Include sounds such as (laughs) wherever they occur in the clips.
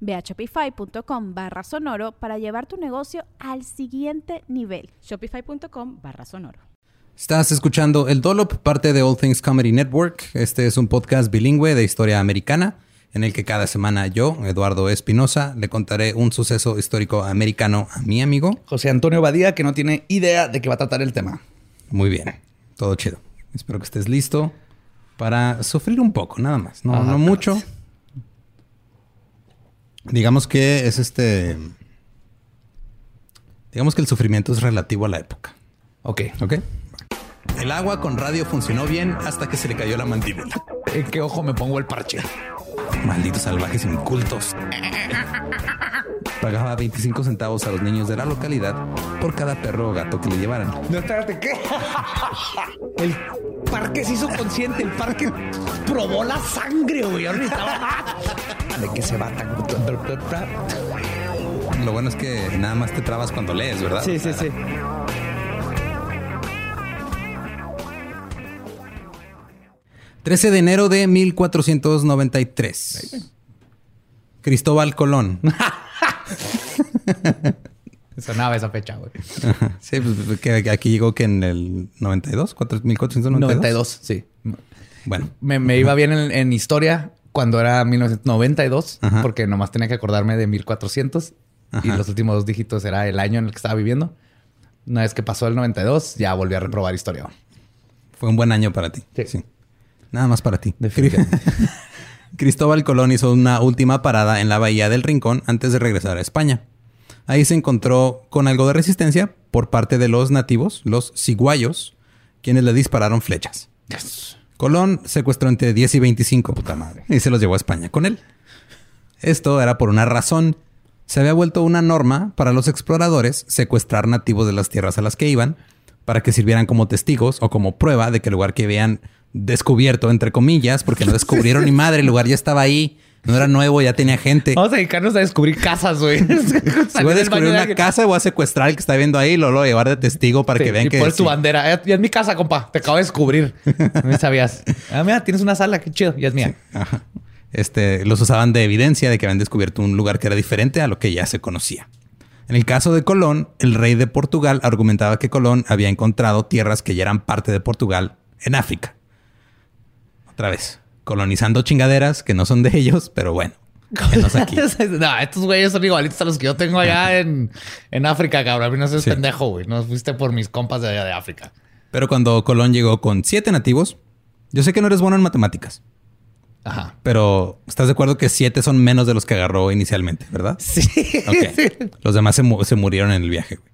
Ve a shopify.com barra sonoro para llevar tu negocio al siguiente nivel. Shopify.com barra sonoro. Estás escuchando El Dolop, parte de All Things Comedy Network. Este es un podcast bilingüe de historia americana en el que cada semana yo, Eduardo Espinosa, le contaré un suceso histórico americano a mi amigo José Antonio Badía, que no tiene idea de qué va a tratar el tema. Muy bien, todo chido. Espero que estés listo para sufrir un poco, nada más. No, no mucho, Digamos que es este. Digamos que el sufrimiento es relativo a la época. Ok. Ok. El agua con radio funcionó bien hasta que se le cayó la mandíbula. ¿En qué ojo me pongo el parche? Malditos salvajes incultos. (laughs) Pagaba 25 centavos a los niños de la localidad por cada perro o gato que le llevaran. No, espérate, ¿qué? (laughs) El parque se hizo consciente, el parque probó la sangre, güey. De que se va tan... Lo bueno es que nada más te trabas cuando lees, ¿verdad? Sí, sí, sí. ...13 de enero de 1493... Cristóbal Colón. (laughs) (laughs) Sonaba esa fecha, güey. Sí, pues que aquí llegó que en el 92, 1492. 92, sí. Bueno. Me, iba bien en, historia cuando era 1992, porque nomás tenía que acordarme de 1400 y los últimos dos dígitos era el año en el que estaba viviendo. Una vez que pasó el 92, ya volví a reprobar historia. Fue un buen año para ti. Sí. Nada más para ti. (laughs) Cristóbal Colón hizo una última parada en la Bahía del Rincón antes de regresar a España. Ahí se encontró con algo de resistencia por parte de los nativos, los ciguayos, quienes le dispararon flechas. Colón secuestró entre 10 y 25 puta madre, y se los llevó a España con él. Esto era por una razón. Se había vuelto una norma para los exploradores secuestrar nativos de las tierras a las que iban para que sirvieran como testigos o como prueba de que el lugar que vean descubierto, entre comillas, porque no descubrieron ni madre, el lugar ya estaba ahí. No era nuevo, ya tenía gente. Vamos a dedicarnos a descubrir casas, güey. (laughs) si voy a descubrir una casa, voy a secuestrar al que está viendo ahí y lo voy a llevar de testigo para que vean y que. Pones tu bandera. Ya es mi casa, compa. Te acabo de descubrir. (laughs) No sabías. Ah, mira, tienes una sala, qué chido. Ya es mía. Este, los usaban de evidencia de que habían descubierto un lugar que era diferente a lo que ya se conocía. En el caso de Colón, el rey de Portugal argumentaba que Colón había encontrado tierras que ya eran parte de Portugal en África. Otra vez, colonizando chingaderas que no son de ellos, pero bueno. Aquí. (laughs) no, estos güeyes son igualitos a los que yo tengo allá en, África, cabrón. A mí no seas pendejo, güey. No fuiste por mis compas de allá de África. Pero cuando Colón llegó con siete nativos, yo sé que no eres bueno en matemáticas. Ajá. Pero estás de acuerdo que siete son menos de los que agarró inicialmente, ¿verdad? Sí. (laughs) Los demás se, se murieron en el viaje, güey.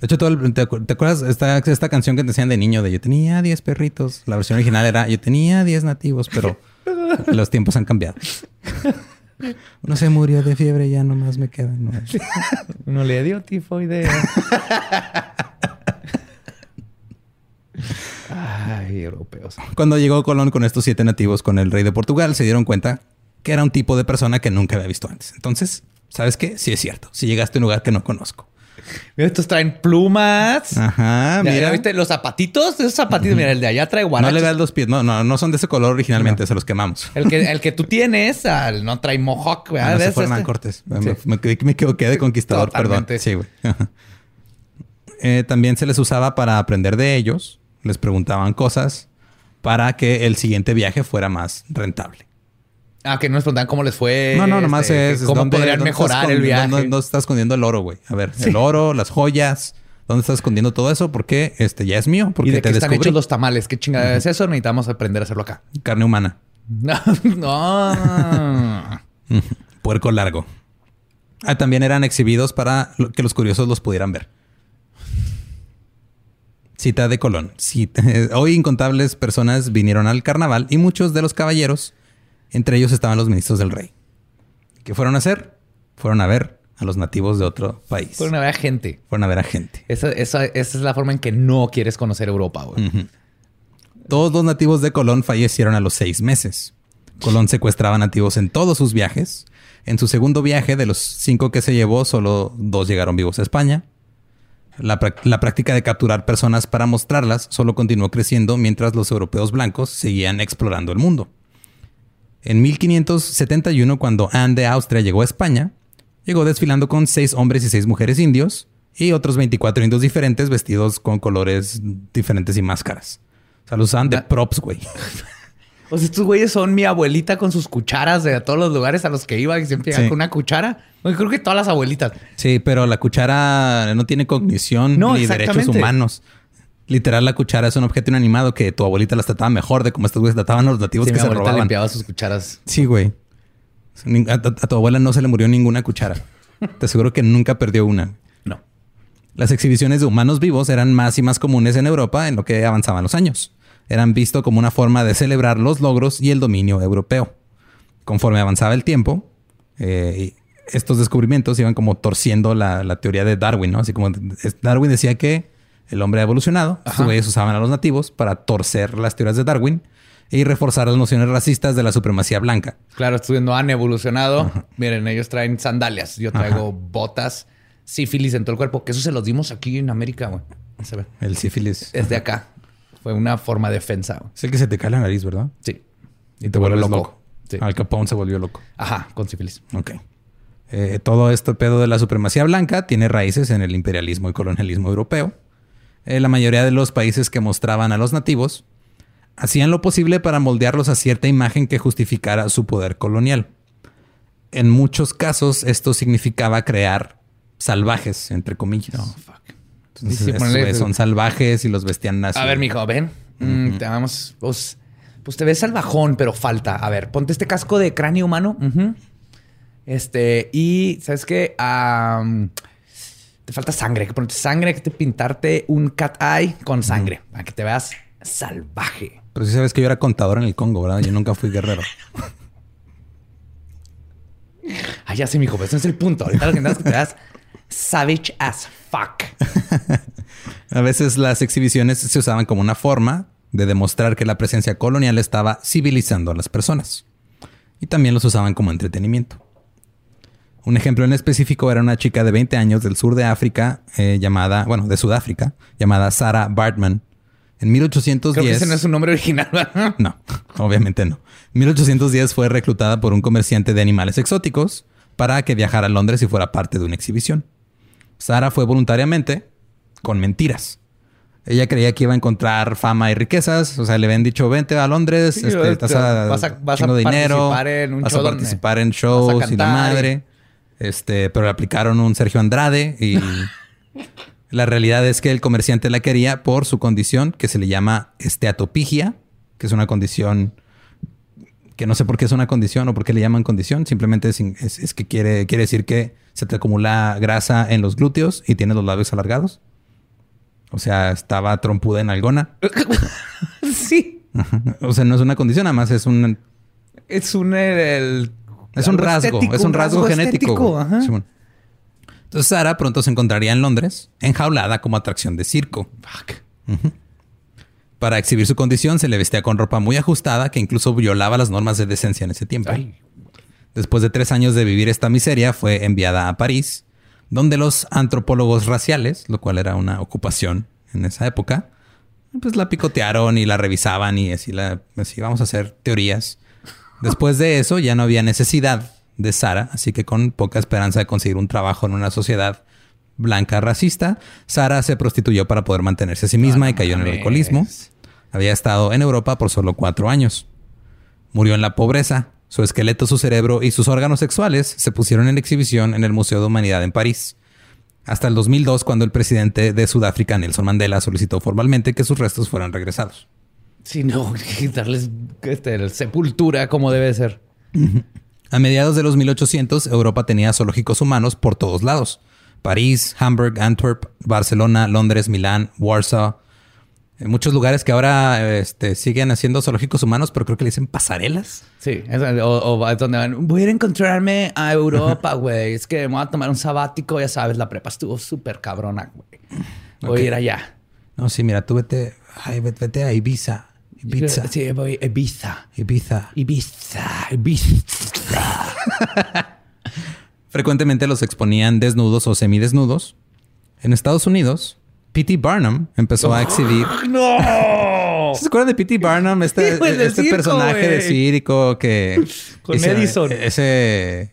De hecho, te, acuerdas esta, esta canción que te decían de niño de yo tenía 10 perritos? La versión original era yo tenía 10 nativos, pero (laughs) los tiempos han cambiado. Uno se murió de fiebre, ya nomás me quedan. Uno le dio tifoidea. Ay, europeos. Cuando llegó Colón con estos siete nativos con el rey de Portugal, se dieron cuenta que era un tipo de persona que nunca había visto antes. Entonces, ¿sabes qué? Sí es cierto. Si llegaste a un lugar que no conozco. Mira, estos traen plumas. Ajá, mira. ¿Viste los zapatitos? Esos zapatitos, mira, el de allá trae guanachos. No le veas los pies. No, no, no son de ese color originalmente, se los quemamos. El que, el que tú tienes, no trae mohawk, ¿verdad? No, se fue este? Cortés. Me, me, equivoqué de conquistador, perdón. Sí, güey. (laughs) Eh, también se les usaba para aprender de ellos. Les preguntaban cosas para que el siguiente viaje fuera más rentable. Ah, que no les preguntan cómo les fue. No, no, nomás este, es. ¿Cómo podrían mejorar el viaje? ¿Dónde, está escondiendo el oro, güey? A ver, el oro, las joyas, ¿Dónde estás escondiendo todo eso? Porque este ya es mío. Porque ¿Y de te qué están descubrí. hechos los tamales? ¿Qué chingada es eso? Necesitamos aprender a hacerlo acá. Carne humana. (laughs) No, no. (laughs) Puerco largo. Ah, también eran exhibidos para que los curiosos los pudieran ver. Cita de Colón. Cita- (laughs) Hoy incontables personas vinieron al carnaval y muchos de los caballeros, entre ellos estaban los ministros del rey. ¿Qué fueron a hacer? Fueron a ver a los nativos de otro país. Por una vez gente. Fueron a ver a gente. Esa, esa- esa es la forma en que no quieres conocer Europa. Todos los nativos de Colón fallecieron a los seis meses. Colón secuestraba nativos en todos sus viajes. En su segundo viaje, de los cinco que se llevó, solo dos llegaron vivos a España. La práctica de capturar personas para mostrarlas solo continuó creciendo mientras los europeos blancos seguían explorando el mundo. En 1571, cuando Anne de Austria llegó a España, llegó desfilando con seis hombres y seis mujeres indios y otros 24 indios diferentes vestidos con colores diferentes y máscaras. O sea, los usaban de props, güey. O (laughs) sea, estos güeyes son mi abuelita con sus cucharas de todos los lugares a los que iba y siempre Sí. con una cuchara. Güey, creo que todas las abuelitas. Sí, pero la cuchara no tiene cognición No, ni derechos humanos. Literal, la cuchara es un objeto inanimado que tu abuelita las trataba mejor de como estos güeyes trataban a los nativos Sí, que mi se abuelita robaban. limpiaba sus cucharas. Sí, güey. A, a- a tu abuela no se le murió ninguna cuchara. Te aseguro que nunca perdió una. No. Las exhibiciones de humanos vivos eran más y más comunes en Europa en lo que avanzaban los años. Eran visto como una forma de celebrar los logros y el dominio europeo. Conforme avanzaba el tiempo, eh, estos descubrimientos iban como torciendo la, la teoría de Darwin, ¿no? Así como Darwin decía que el hombre ha evolucionado. Güeyes usaban a los nativos para torcer las teorías de Darwin y reforzar las nociones racistas de la supremacía blanca. Claro, estudios no han evolucionado. Miren, ellos traen sandalias. Yo traigo botas, sífilis en todo el cuerpo. Que eso se los dimos aquí en América, güey. El sífilis. Es de acá. Fue una forma de defensa. güey. Es el que se te cae la nariz, ¿verdad? Sí. Y te vuelves loco. Sí. Al Capone se volvió loco. Ajá, con sífilis. Ok. Eh, todo este pedo de la supremacía blanca tiene raíces en el imperialismo y colonialismo europeo. Eh, la mayoría de los países que mostraban a los nativos hacían lo posible para moldearlos a cierta imagen que justificara su poder colonial. En muchos casos esto significaba crear salvajes, entre comillas. fuck. Entonces, Sí, sí, estos ponle- güeyes son salvajes y los vestían así. A ver, mijo, ven. Mm, te vamos. Pues, pues te ves salvajón, pero falta. A ver, ponte este casco de cráneo humano. Este, y ¿sabes qué? Am, te falta sangre. Hay que ponerte sangre, hay que te pintarte un cat eye con sangre para que te veas salvaje. Pero sí sabes que yo era contador en el Congo, ¿verdad? Yo nunca fui guerrero. (laughs) Ah, ya sé, mijo, pero ese es el punto. Ahorita lo que es que te veas savage as fuck. (laughs) A veces las exhibiciones se usaban como una forma de demostrar que la presencia colonial estaba civilizando a las personas. Y también los usaban como entretenimiento. Un ejemplo en específico era una chica de 20 años del sur de África, eh, llamada, bueno, de Sudáfrica, llamada Sarah Bartman. En 1810... Creo que ese no es un nombre original. ¿verdad? No, (laughs) obviamente no. En 1810 fue reclutada por un comerciante de animales exóticos para que viajara a Londres y fuera parte de una exhibición. Sara fue voluntariamente con mentiras. Ella creía que iba a encontrar fama y riquezas. O sea, le habían dicho, vente a Londres, Sí, este, estás a, vas a- vas a dinero, participar en un vas show a donde participar en vas a shows y la madre. Este, pero le aplicaron un Sergio Andrade y (laughs) la realidad es que el comerciante la quería por su condición que se le llama esteatopigia, que es una condición que no sé por qué es una condición o por qué le llaman condición. Simplemente es, es- es que quiere, quiere decir que se te acumula grasa en los glúteos y tienes los labios alargados. O sea, estaba trompuda en algona. (laughs) sí. O sea, no es una condición, nada más es un, Es un el- es un rasgo, estético, es un rasgo, genético. estético, güey. ajá. Entonces Sara pronto se encontraría en Londres, enjaulada como atracción de circo. Fuck. Para exhibir su condición se le vestía con ropa muy ajustada que incluso violaba las normas de decencia en ese tiempo. Ay. Después de tres años de vivir esta miseria, fue enviada a París, donde los antropólogos raciales, lo cual era una ocupación en esa época, pues la picotearon y la revisaban y así, la, así vamos a hacer teorías. Después de eso ya no había necesidad de Sara, así que con poca esperanza de conseguir un trabajo en una sociedad blanca racista, Sara se prostituyó para poder mantenerse a sí misma y cayó en el mames. alcoholismo. Había estado en Europa por solo cuatro años. Murió en la pobreza. Su esqueleto, su cerebro y sus órganos sexuales se pusieron en exhibición en el Museo de Humanidad en París. Hasta el 2002, cuando el presidente de Sudáfrica, Nelson Mandela, solicitó formalmente que sus restos fueran regresados. Sí, no, darles (laughs) este, sepultura como debe ser. A mediados de los 1800, Europa tenía zoológicos humanos por todos lados. París, Hamburg, Antwerp, Barcelona, Londres, Milán, Warsaw. En muchos lugares que ahora este, siguen haciendo zoológicos humanos, pero creo que le dicen pasarelas. Sí, o, es donde van. Voy a ir a encontrarme a Europa, (laughs) güey. es que me voy a tomar un sabático, ya sabes, la prepa estuvo súper cabrona, güey. Voy a ir allá. No, sí, mira, tú vete, ay, vete a Ibiza. Ibiza. Sí, voy a Ibiza. Ibiza. Ibiza. Ibiza. (laughs) Frecuentemente los exponían desnudos o semidesnudos. En Estados Unidos, P.T. Barnum empezó a exhibir. ¡No! (laughs) ¿Se acuerdan de P.T. Barnum? (laughs) Este, este personaje de circo que. Con Edison. Ese.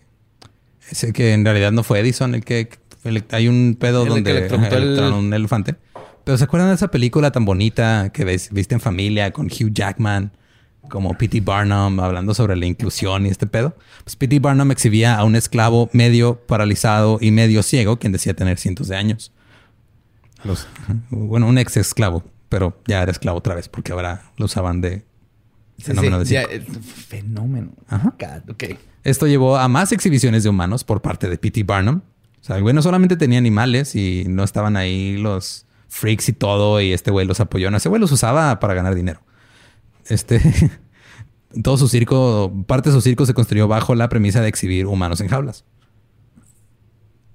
Ese que en realidad no fue Edison, el que. hay un pedo donde. el... un elefante. Pero ¿se acuerdan de esa película tan bonita que viste en familia con Hugh Jackman? como P.T. Barnum hablando sobre la inclusión y este pedo. Pues P.T. Barnum exhibía a un esclavo medio paralizado y medio ciego, quien decía tener cientos de años. bueno, un ex esclavo, pero ya era esclavo otra vez porque ahora lo usaban de fenómeno de eh, fenómeno. Esto llevó a más exhibiciones de humanos por parte de P.T. Barnum. O sea, el güey no solamente tenía animales y no estaban ahí los freaks y todo y este güey los apoyó. No, ese güey los usaba para ganar dinero. Este, (laughs) todo su circo, parte de su circo se construyó bajo la premisa de exhibir humanos en jaulas.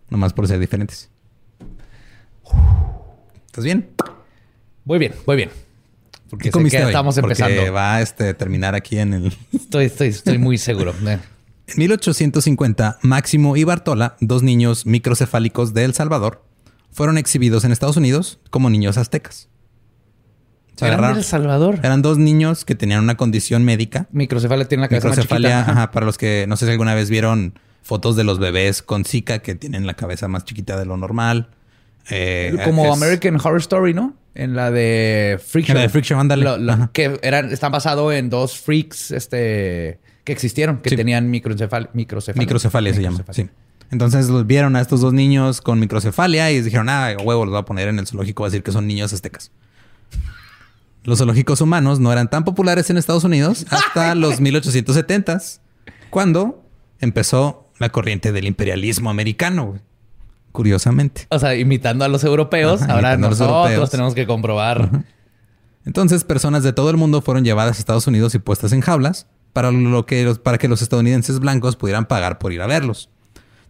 Nomás por ser diferentes. ¿Estás bien? Voy bien, voy bien. Porque sé que estamos empezando. Porque va a este, terminar aquí en el. (laughs) Estoy, estoy, estoy muy seguro. (laughs) En 1850, Máximo y Bartola, dos niños microcefálicos de El Salvador, fueron exhibidos en Estados Unidos como niños aztecas. ¿Eran de El Salvador? Eran dos niños que tenían una condición médica. Microcefalia tiene la cabeza Microcefalia, más ajá, para los que no sé si alguna vez vieron fotos de los bebés con Zika que tienen la cabeza más chiquita de lo normal. Eh, Como American Horror Story, ¿no? En la de Freak Show. En la de Freak Show, ándale. que eran, están basados en dos freaks este, que existieron, que tenían microcefalia. Microcefalia, se llama, sí. Entonces los vieron a estos dos niños con microcefalia y dijeron, ah, huevo, los voy a poner en el zoológico, va a decir que son niños aztecas. Los zoológicos humanos no eran tan populares en Estados Unidos hasta (laughs) los 1870s, cuando empezó la corriente del imperialismo americano. Curiosamente. O sea, imitando a los europeos, ahora nosotros tenemos que comprobar. Entonces, personas de todo el mundo fueron llevadas a Estados Unidos y puestas en jaulas para, lo que, para que los estadounidenses blancos pudieran pagar por ir a verlos.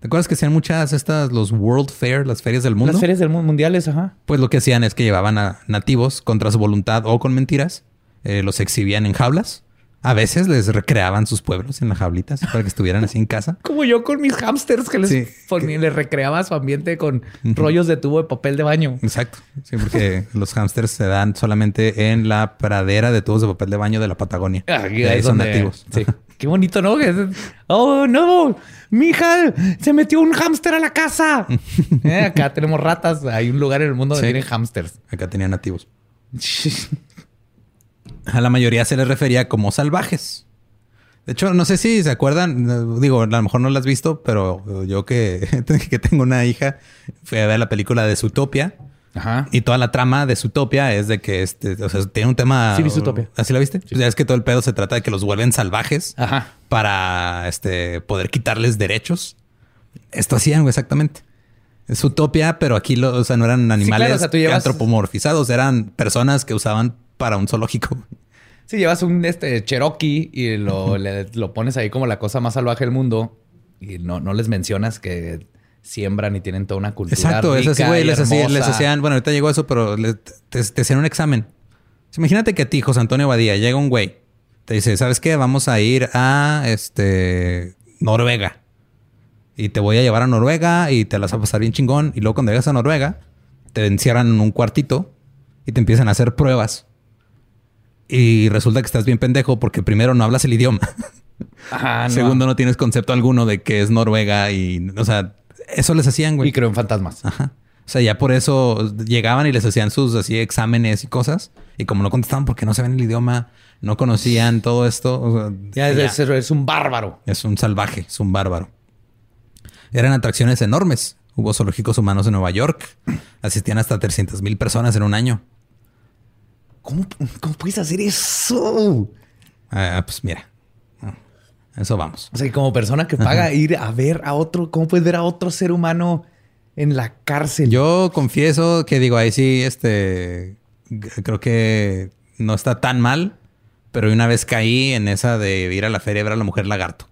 ¿Te acuerdas que hacían muchas estas, los World Fair, las ferias del mundo? Las ferias del mundo mundiales, ajá. Pues lo que hacían es que llevaban a nativos contra su voluntad o con mentiras, eh, los exhibían en jaulas. A veces les recreaban sus pueblos en las jaulitas para que estuvieran así en casa. (laughs) Como yo con mis hamsters que les, les recreaba su ambiente con rollos de tubo de papel de baño. Exacto. Sí, porque los hamsters se dan solamente en la pradera de tubos de papel de baño de la Patagonia. Ah, ahí son nativos. Sí. (laughs) Qué bonito, ¿no? Oh, no, mi hija se metió un hámster a la casa. (laughs) Eh, acá tenemos ratas. Hay un lugar en el mundo donde tienen hámsters. Acá tenían nativos. (laughs) a la mayoría se les refería como salvajes. De hecho, no sé si se acuerdan, digo, a lo mejor no lo has visto, pero yo que, (laughs) que tengo una hija, fui a ver la película de Zootopia. Ajá. Y toda la trama de Zootopia es de que este, o sea, tiene un tema. Sí, vi Zootopia. ¿Así la viste? Pues ya es que todo el pedo se trata de que los vuelven salvajes Ajá. para este, poder quitarles derechos. Esto hacían exactamente. Es Zootopia, pero aquí o sea, no eran animales antropomorfizados, eran personas que usaban para un zoológico. Si llevas un este, Cherokee y lo, (laughs) lo pones ahí como la cosa más salvaje del mundo y no, no les mencionas que siembran y tienen toda una cultura. Exacto, es así, güey. Les, hacían, bueno, ahorita llegó eso, pero te, hacían un examen. Imagínate que a ti, José Antonio Badía, llega un güey, te dice, ¿sabes qué? Vamos a ir a este Noruega. Y te voy a llevar a Noruega y te las vas a pasar bien chingón. Y luego cuando llegas a Noruega, te encierran en un cuartito y te empiezan a hacer pruebas. Y resulta que estás bien pendejo porque primero no hablas el idioma. Ajá, (laughs) Segundo, no tienes concepto alguno de qué es Noruega y, o sea, eso les hacían, güey. Y creo en fantasmas. Ajá. O sea, ya por eso llegaban y les hacían sus así exámenes y cosas. Y como no contestaban porque no saben el idioma, no conocían todo esto. ya, es, un bárbaro. Es un salvaje, es un bárbaro. Eran atracciones enormes. Hubo zoológicos humanos en Nueva York. Asistían hasta 300 mil personas en un año. ¿Cómo, ¿Cómo, puedes hacer eso? Ah, pues mira, eso vamos. O sea, como persona que paga ir a ver a otro, ¿cómo puedes ver a otro ser humano en la cárcel? Yo confieso que digo, ahí sí, este, creo que no está tan mal, pero una vez caí en esa de ir a la feria y ver a la mujer lagarto.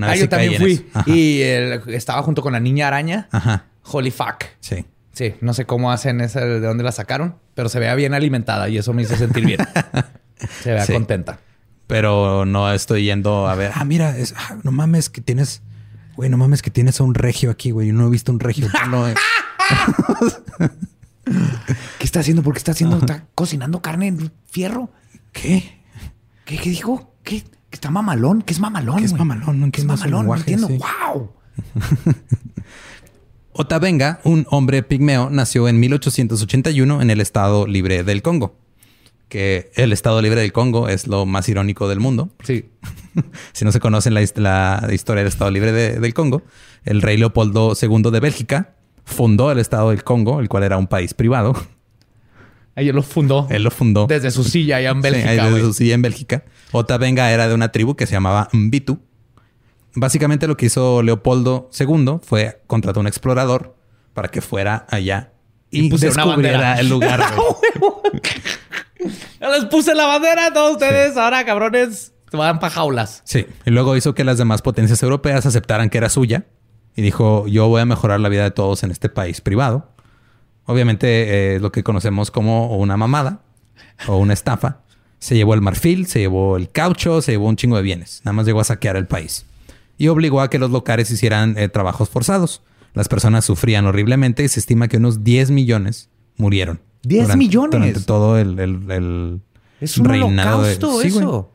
ah, yo también fui. Y estaba junto con la niña araña. Ajá. Holy fuck. Sí. Sí, no sé cómo hacen esa, de dónde la sacaron, pero se vea bien alimentada y eso me hizo sentir bien. (laughs) se vea contenta. Pero no estoy yendo a ver, ah, mira, ah, no mames que tienes, güey, no mames que tienes a un regio aquí, güey. Yo no he visto un regio. (laughs) ¿Qué está haciendo? ¿Por qué está haciendo? ¿Está cocinando carne en fierro? ¿Qué? ¿Qué, qué dijo? ¿Qué? ¿Que está mamalón? ¿Qué es mamalón? ¿Qué es mamalón? No ¿Qué es mamalón? no entiendo. ¡Wow! (laughs) Otavenga, un hombre pigmeo, nació en 1881 en el Estado Libre del Congo que el Estado Libre del Congo es lo más irónico del mundo. Sí. (laughs) si no se conoce la, historia del Estado Libre del Congo, el rey Leopoldo II de Bélgica fundó el Estado del Congo, el cual era un país privado. (laughs) Él lo fundó. Él lo fundó. Desde su silla allá en Bélgica. Sí, desde su silla en Bélgica. Otavenga era de una tribu que se llamaba Mbitu. Básicamente lo que hizo Leopoldo II fue contratar a un explorador para que fuera allá y, descubriera el lugar. (laughs) Ya les puse la bandera a todos ustedes. Ahora, cabrones, se van para jaulas. Sí. Y luego hizo que las demás potencias europeas aceptaran que era suya. Y dijo, yo voy a mejorar la vida de todos en este país privado. Obviamente, eh, lo que conocemos como una mamada o una estafa. Se llevó el marfil, se llevó el caucho, se llevó un chingo de bienes. Nada más llegó a saquear el país. Y obligó a que los locales hicieran eh, trabajos forzados. Las personas sufrían horriblemente y se estima que unos 10 millones murieron 10 millones. Durante todo el, el, es un reinado de... eso.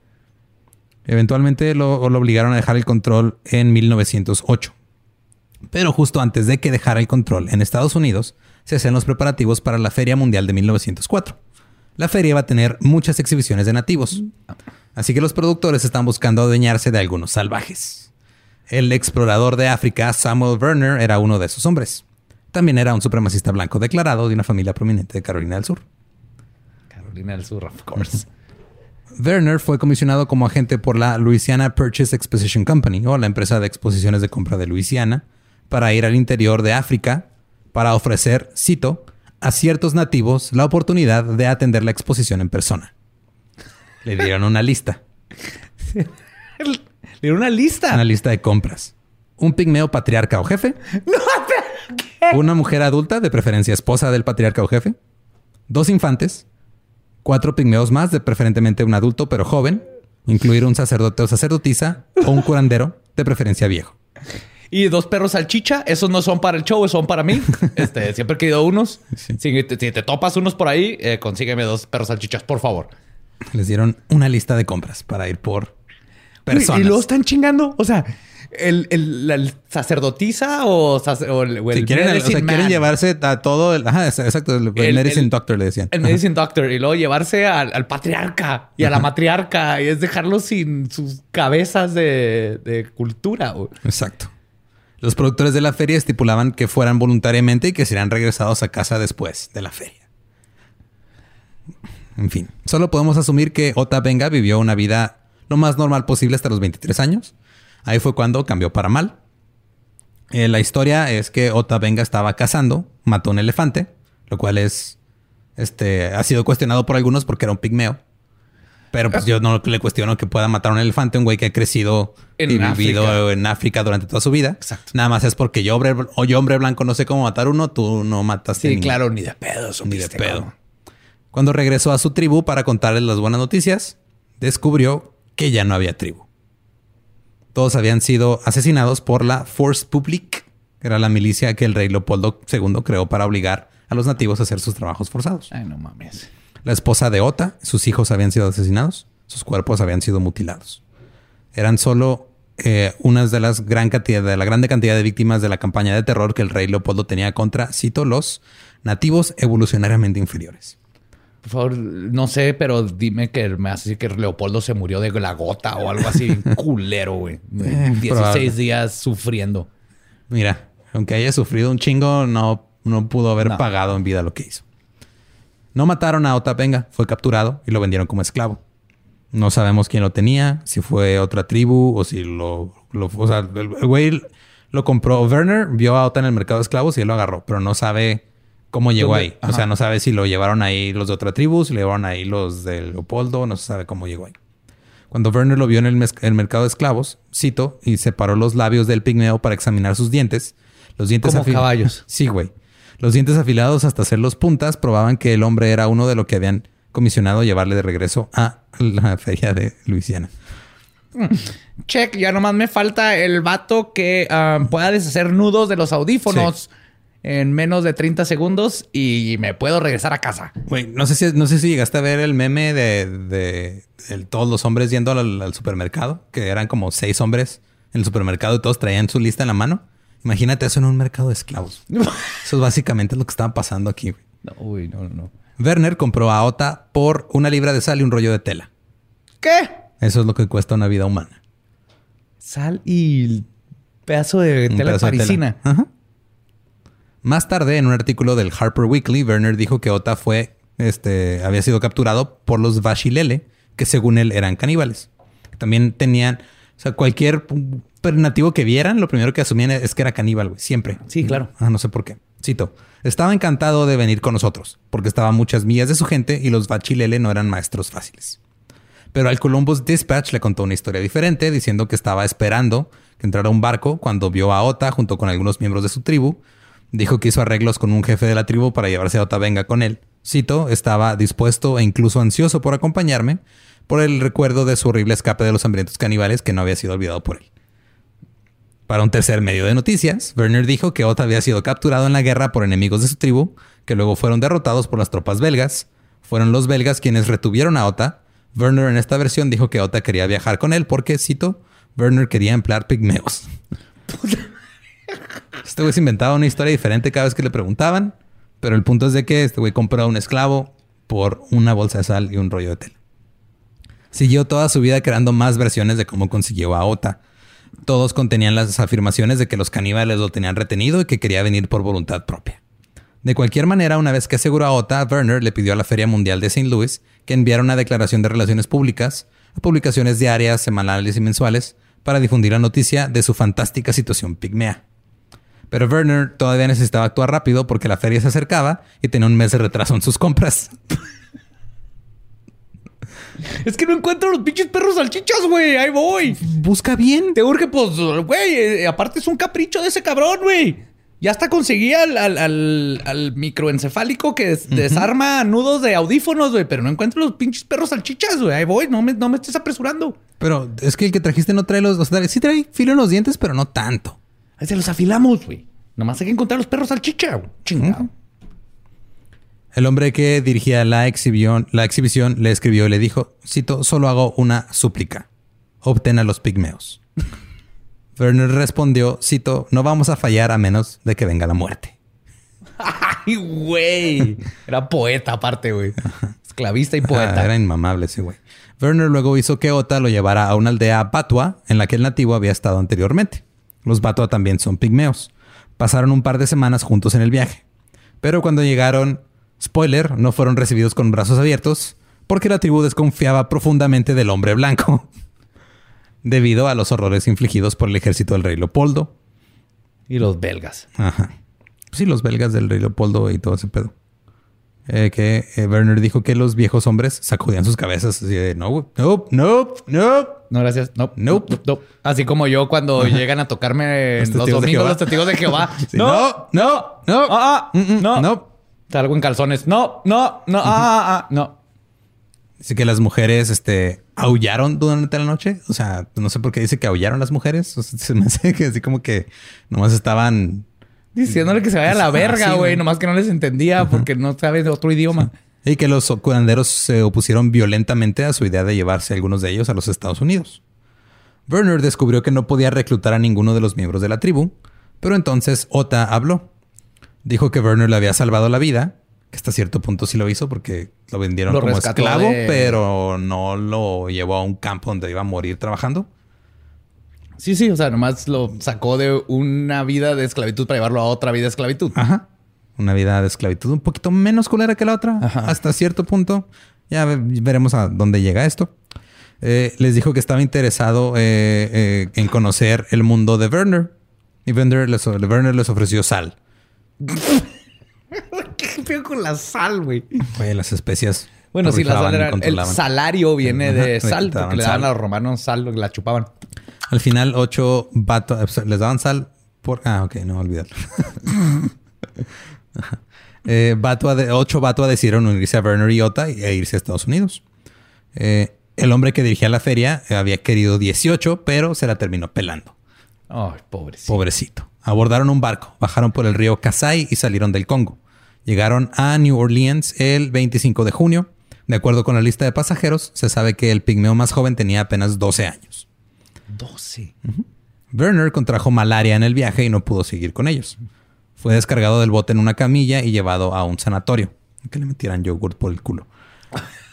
Eventualmente lo, lo, obligaron a dejar el control en 1908. Pero justo antes de que dejara el control en Estados Unidos, se hacían los preparativos para la Feria Mundial de 1904. La feria iba a tener muchas exhibiciones de nativos. Así que los productores están buscando adueñarse de algunos salvajes. El explorador de África, Samuel Werner, era uno de esos hombres. También era un supremacista blanco declarado de una familia prominente de Carolina del Sur. Carolina del Sur, of course. Werner fue comisionado como agente por la Louisiana Purchase Exposition Company, o la empresa de exposiciones de compra de Luisiana, para ir al interior de África para ofrecer, cito, a ciertos nativos la oportunidad de atender la exposición en persona. Le dieron una lista. (laughs) ¿Le dieron una lista? Una lista de compras. Un pigmeo patriarca o jefe. No, una mujer adulta, de preferencia esposa del patriarca o jefe, dos infantes, cuatro pigmeos más, de preferentemente un adulto pero joven, incluir un sacerdote o sacerdotisa o un curandero, de preferencia viejo. Y dos perros salchicha, esos no son para el show, son para mí. (laughs) Este, siempre he querido unos. Si, te, topas unos por ahí, eh, consígueme dos perros salchichas, por favor. Les dieron una lista de compras para ir por personas. Y, y luego están chingando. O sea, el, sacerdotisa o, el, si quieren, quieren llevarse a todo el, ajá, exacto, el, medicine doctor le decían. El medicine doctor y luego llevarse al, patriarca y a la matriarca y es dejarlos sin sus cabezas de, cultura. Exacto. Los productores de la feria estipulaban que fueran voluntariamente y que serían regresados a casa después de la feria. En fin, solo podemos asumir que Ota Venga vivió una vida lo más normal posible hasta los 23 años Ahí fue cuando cambió para mal. Eh, la historia es que Ota Venga estaba cazando, mató un elefante, lo cual es. Este ha sido cuestionado por algunos porque era un pigmeo. Pero pues yo no le cuestiono que pueda matar a un elefante, un güey que ha crecido y vivido en África durante toda su vida. Exacto. Nada más es porque yo, hombre, o yo, hombre blanco, no sé cómo matar uno, tú no matas. Sí, claro, ni de pedo. Ni de pedo. Cuando regresó a su tribu para contarles las buenas noticias, descubrió que ya no había tribu. Todos habían sido asesinados por la Force Publique, que era la milicia que el rey Leopoldo II creó para obligar a los nativos a hacer sus trabajos forzados. Ay, no mames. La esposa de Ota, sus hijos habían sido asesinados, sus cuerpos habían sido mutilados. Eran solo eh, unas de las gran cantidad, de la grande cantidad de víctimas de la campaña de terror que el rey Leopoldo tenía contra, cito, los nativos evolucionariamente inferiores. Por favor, no sé, pero dime que me hace decir que Leopoldo se murió de la o algo así (laughs) culero, güey. 16 eh, días sufriendo. Mira, Aunque haya sufrido un chingo, no, no pudo haber pagado en vida lo que hizo. No mataron a Otapenga, fue capturado y lo vendieron como esclavo. No sabemos quién lo tenía, si fue otra tribu o si lo... o sea, el, güey lo compró. Werner vio a Ota en el mercado de esclavos y él lo agarró, pero no sabe cómo llegó ahí. O sea, no sabe si lo llevaron ahí los de otra tribu, si lo llevaron ahí los de Leopoldo, no se sabe cómo llegó ahí. Cuando Werner lo vio en el, mercado de esclavos, cito, y separó los labios del pigmeo para examinar sus dientes. Los dientes Como caballos. (laughs) Sí, güey. Los dientes afilados hasta hacer los puntas probaban que el hombre era uno de lo que habían comisionado llevarle de regreso a la (laughs) feria de Luisiana. Mm. Check, ya nomás me falta el vato que ah, pueda deshacer nudos de los audífonos en menos de 30 segundos y me puedo regresar a casa. Güey, no sé si no sé si llegaste a ver el meme de, todos los hombres yendo al, supermercado, que eran como seis hombres en el supermercado y todos traían su lista en la mano. Imagínate eso en un mercado de esclavos. (laughs) eso es básicamente lo que estaba pasando aquí. No, uy, no, no. Werner compró a Ota por una libra de sal y un rollo de tela. ¿Qué? Eso es lo que cuesta una vida humana. Sal y pedazo de tela parisina. Ajá. Más tarde, en un artículo del Harper Weekly, Werner dijo que Ota fue, este, había sido capturado por los Vashilele, que según él eran caníbales. También tenían, o sea, cualquier nativo que vieran, lo primero que asumían es que era caníbal, güey, siempre. Sí, claro. Ah, no sé por qué. Cito. Estaba encantado de venir con nosotros, porque estaba a muchas millas de su gente y los Vachilele no eran maestros fáciles. Pero al Columbus Dispatch le contó una historia diferente, diciendo que estaba esperando que entrara un barco cuando vio a Ota junto con algunos miembros de su tribu Dijo que hizo arreglos con un jefe de la tribu para llevarse a Otavenga con él. Cito, estaba dispuesto e incluso ansioso por acompañarme por el recuerdo de su horrible escape de los hambrientos caníbales que no había sido olvidado por él. Para un tercer medio de noticias, Werner dijo que Ota había sido capturado en la guerra por enemigos de su tribu, que luego fueron derrotados por las tropas belgas. Fueron los belgas quienes retuvieron a Ota. Werner en esta versión dijo que Ota quería viajar con él porque, cito, Werner quería emplear pigmeos. (laughs) Este güey se inventaba una historia diferente cada vez que le preguntaban, pero el punto es de que este güey compró a un esclavo por una bolsa de sal y un rollo de tela. Siguió toda su vida creando más versiones de cómo consiguió a Ota. Todos contenían las afirmaciones de que los caníbales lo tenían retenido y que quería venir por voluntad propia. De cualquier manera, una vez que aseguró a Ota, Werner le pidió a la Feria Mundial de St. Louis que enviara una declaración de relaciones públicas a publicaciones diarias, semanales y mensuales para difundir la noticia de su fantástica situación pigmea. Pero Werner todavía necesitaba actuar rápido porque la feria se acercaba y tenía un mes de retraso en sus compras. (laughs) Es que no encuentro los pinches perros salchichas, güey. Ahí voy. Busca bien. Te urge, pues, güey. Eh, aparte es un capricho de ese cabrón, güey. Ya hasta conseguí al, al, microencefálico que desarma nudos de audífonos, güey. Pero no encuentro los pinches perros salchichas, güey. Ahí voy. No me, no me estés apresurando. Pero es que el que trajiste no trae los... O sea, sí trae filo en los dientes, pero no tanto. Ahí se los afilamos, güey. Nomás hay que encontrar los perros salchicha, güey. Chingado. El hombre que dirigía la exhibición, la exhibición le escribió y le dijo, cito, solo hago una súplica. Obtén a los pigmeos. (laughs) Werner respondió, cito, no vamos a fallar a menos de que venga la muerte. Ay, güey. Era poeta aparte, güey. (laughs) Esclavista y poeta. era inmamable ese güey. Werner luego hizo que Ota lo llevara a una aldea Batua en la que el nativo había estado anteriormente. Los Batua también son pigmeos. Pasaron un par de semanas juntos en el viaje. Pero cuando llegaron, spoiler, no fueron recibidos con brazos abiertos porque la tribu desconfiaba profundamente del hombre blanco (laughs) debido a los horrores infligidos por el ejército del rey Leopoldo. Y los belgas. Ajá. Sí, los belgas del rey Leopoldo y todo ese pedo. Eh, que eh, Werner dijo que los viejos hombres sacudían sus cabezas así de no, no, no, no. No, gracias. No, no, no. Así como yo cuando (laughs) llegan a tocarme los, domingos los testigos de Jehová. (laughs) no, no, no, ah, ah, mm, mm, no, no. Salgo en calzones. No, no, no, ah, ah, ah, no. Dice que las mujeres, este, aullaron durante la noche. O sea, no sé por qué dice que aullaron las mujeres. (laughs) se me hace que así como que nomás estaban Diciéndole que se vaya a la verga, güey. Nomás que no les entendía porque no sabe de otro idioma. Y que los curanderos se opusieron violentamente a su idea de llevarse a algunos de ellos a los Estados Unidos. Werner descubrió que no podía reclutar a ninguno de los miembros de la tribu, pero entonces Ota habló. Dijo que Werner le había salvado la vida, que hasta cierto punto sí lo hizo porque lo vendieron como esclavo, pero no lo llevó a un campo donde iba a morir trabajando. Sí, sí, o sea, nomás lo sacó de una vida de esclavitud para llevarlo a otra vida de esclavitud. Ajá. Una vida de esclavitud un poquito menos culera que la otra, hasta cierto punto. Ya veremos a dónde llega esto. Eh, les dijo que estaba interesado eh, eh, en conocer el mundo de Werner. Y Werner les, Werner les ofreció sal. (laughs) ¿Qué pedo con la sal, güey? Oye, las especias. Bueno, sí, la sal era, el salario viene de sal, porque le daban a los romanos sal, la chupaban. Al final, ocho vatos les daban sal por. Ah, ok, no olvidar. (laughs) eh, de, ocho Batua decidieron unirse a Werner y Ota e irse a Estados Unidos. Eh, el hombre que dirigía la feria había querido 18, pero se la terminó pelando. Ay, pobrecito. Pobrecito. Abordaron un barco, bajaron por el río Kasai y salieron del Congo. Llegaron a New Orleans el 25 de junio. De acuerdo con la lista de pasajeros, se sabe que el pigmeo más joven tenía apenas 12 años. 12. Werner contrajo malaria en el viaje y no pudo seguir con ellos. Fue descargado del bote en una camilla y llevado a un sanatorio. Que le metieran yogurt por el culo.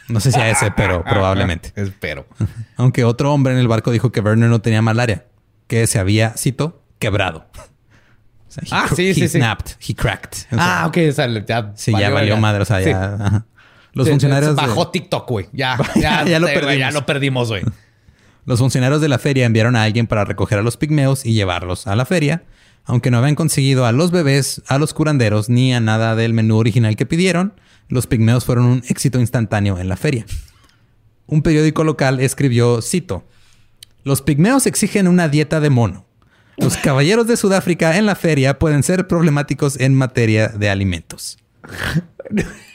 No sé si a ese, pero (laughs) probablemente. (laughs) Espero. (laughs) Aunque otro hombre en el barco dijo que Werner no tenía malaria, que se había, cito, quebrado. ah, sí, sí, he snapped, he cracked. ah, ok. O sea, ya sí, ya valió madre. O sea, ya... Los funcionarios... bajó TikTok, güey. Ya, ya, ya, lo perdimos. ya lo perdimos, güey. Los funcionarios de la feria enviaron a alguien para recoger a los pigmeos y llevarlos a la feria, aunque no habían conseguido a los bebés, a los curanderos, ni a nada del menú original que pidieron, los pigmeos fueron un éxito instantáneo en la feria. Un periódico local escribió, cito, Los pigmeos exigen una dieta de mono. Los caballeros de Sudáfrica en la feria pueden ser problemáticos en materia de alimentos. (laughs)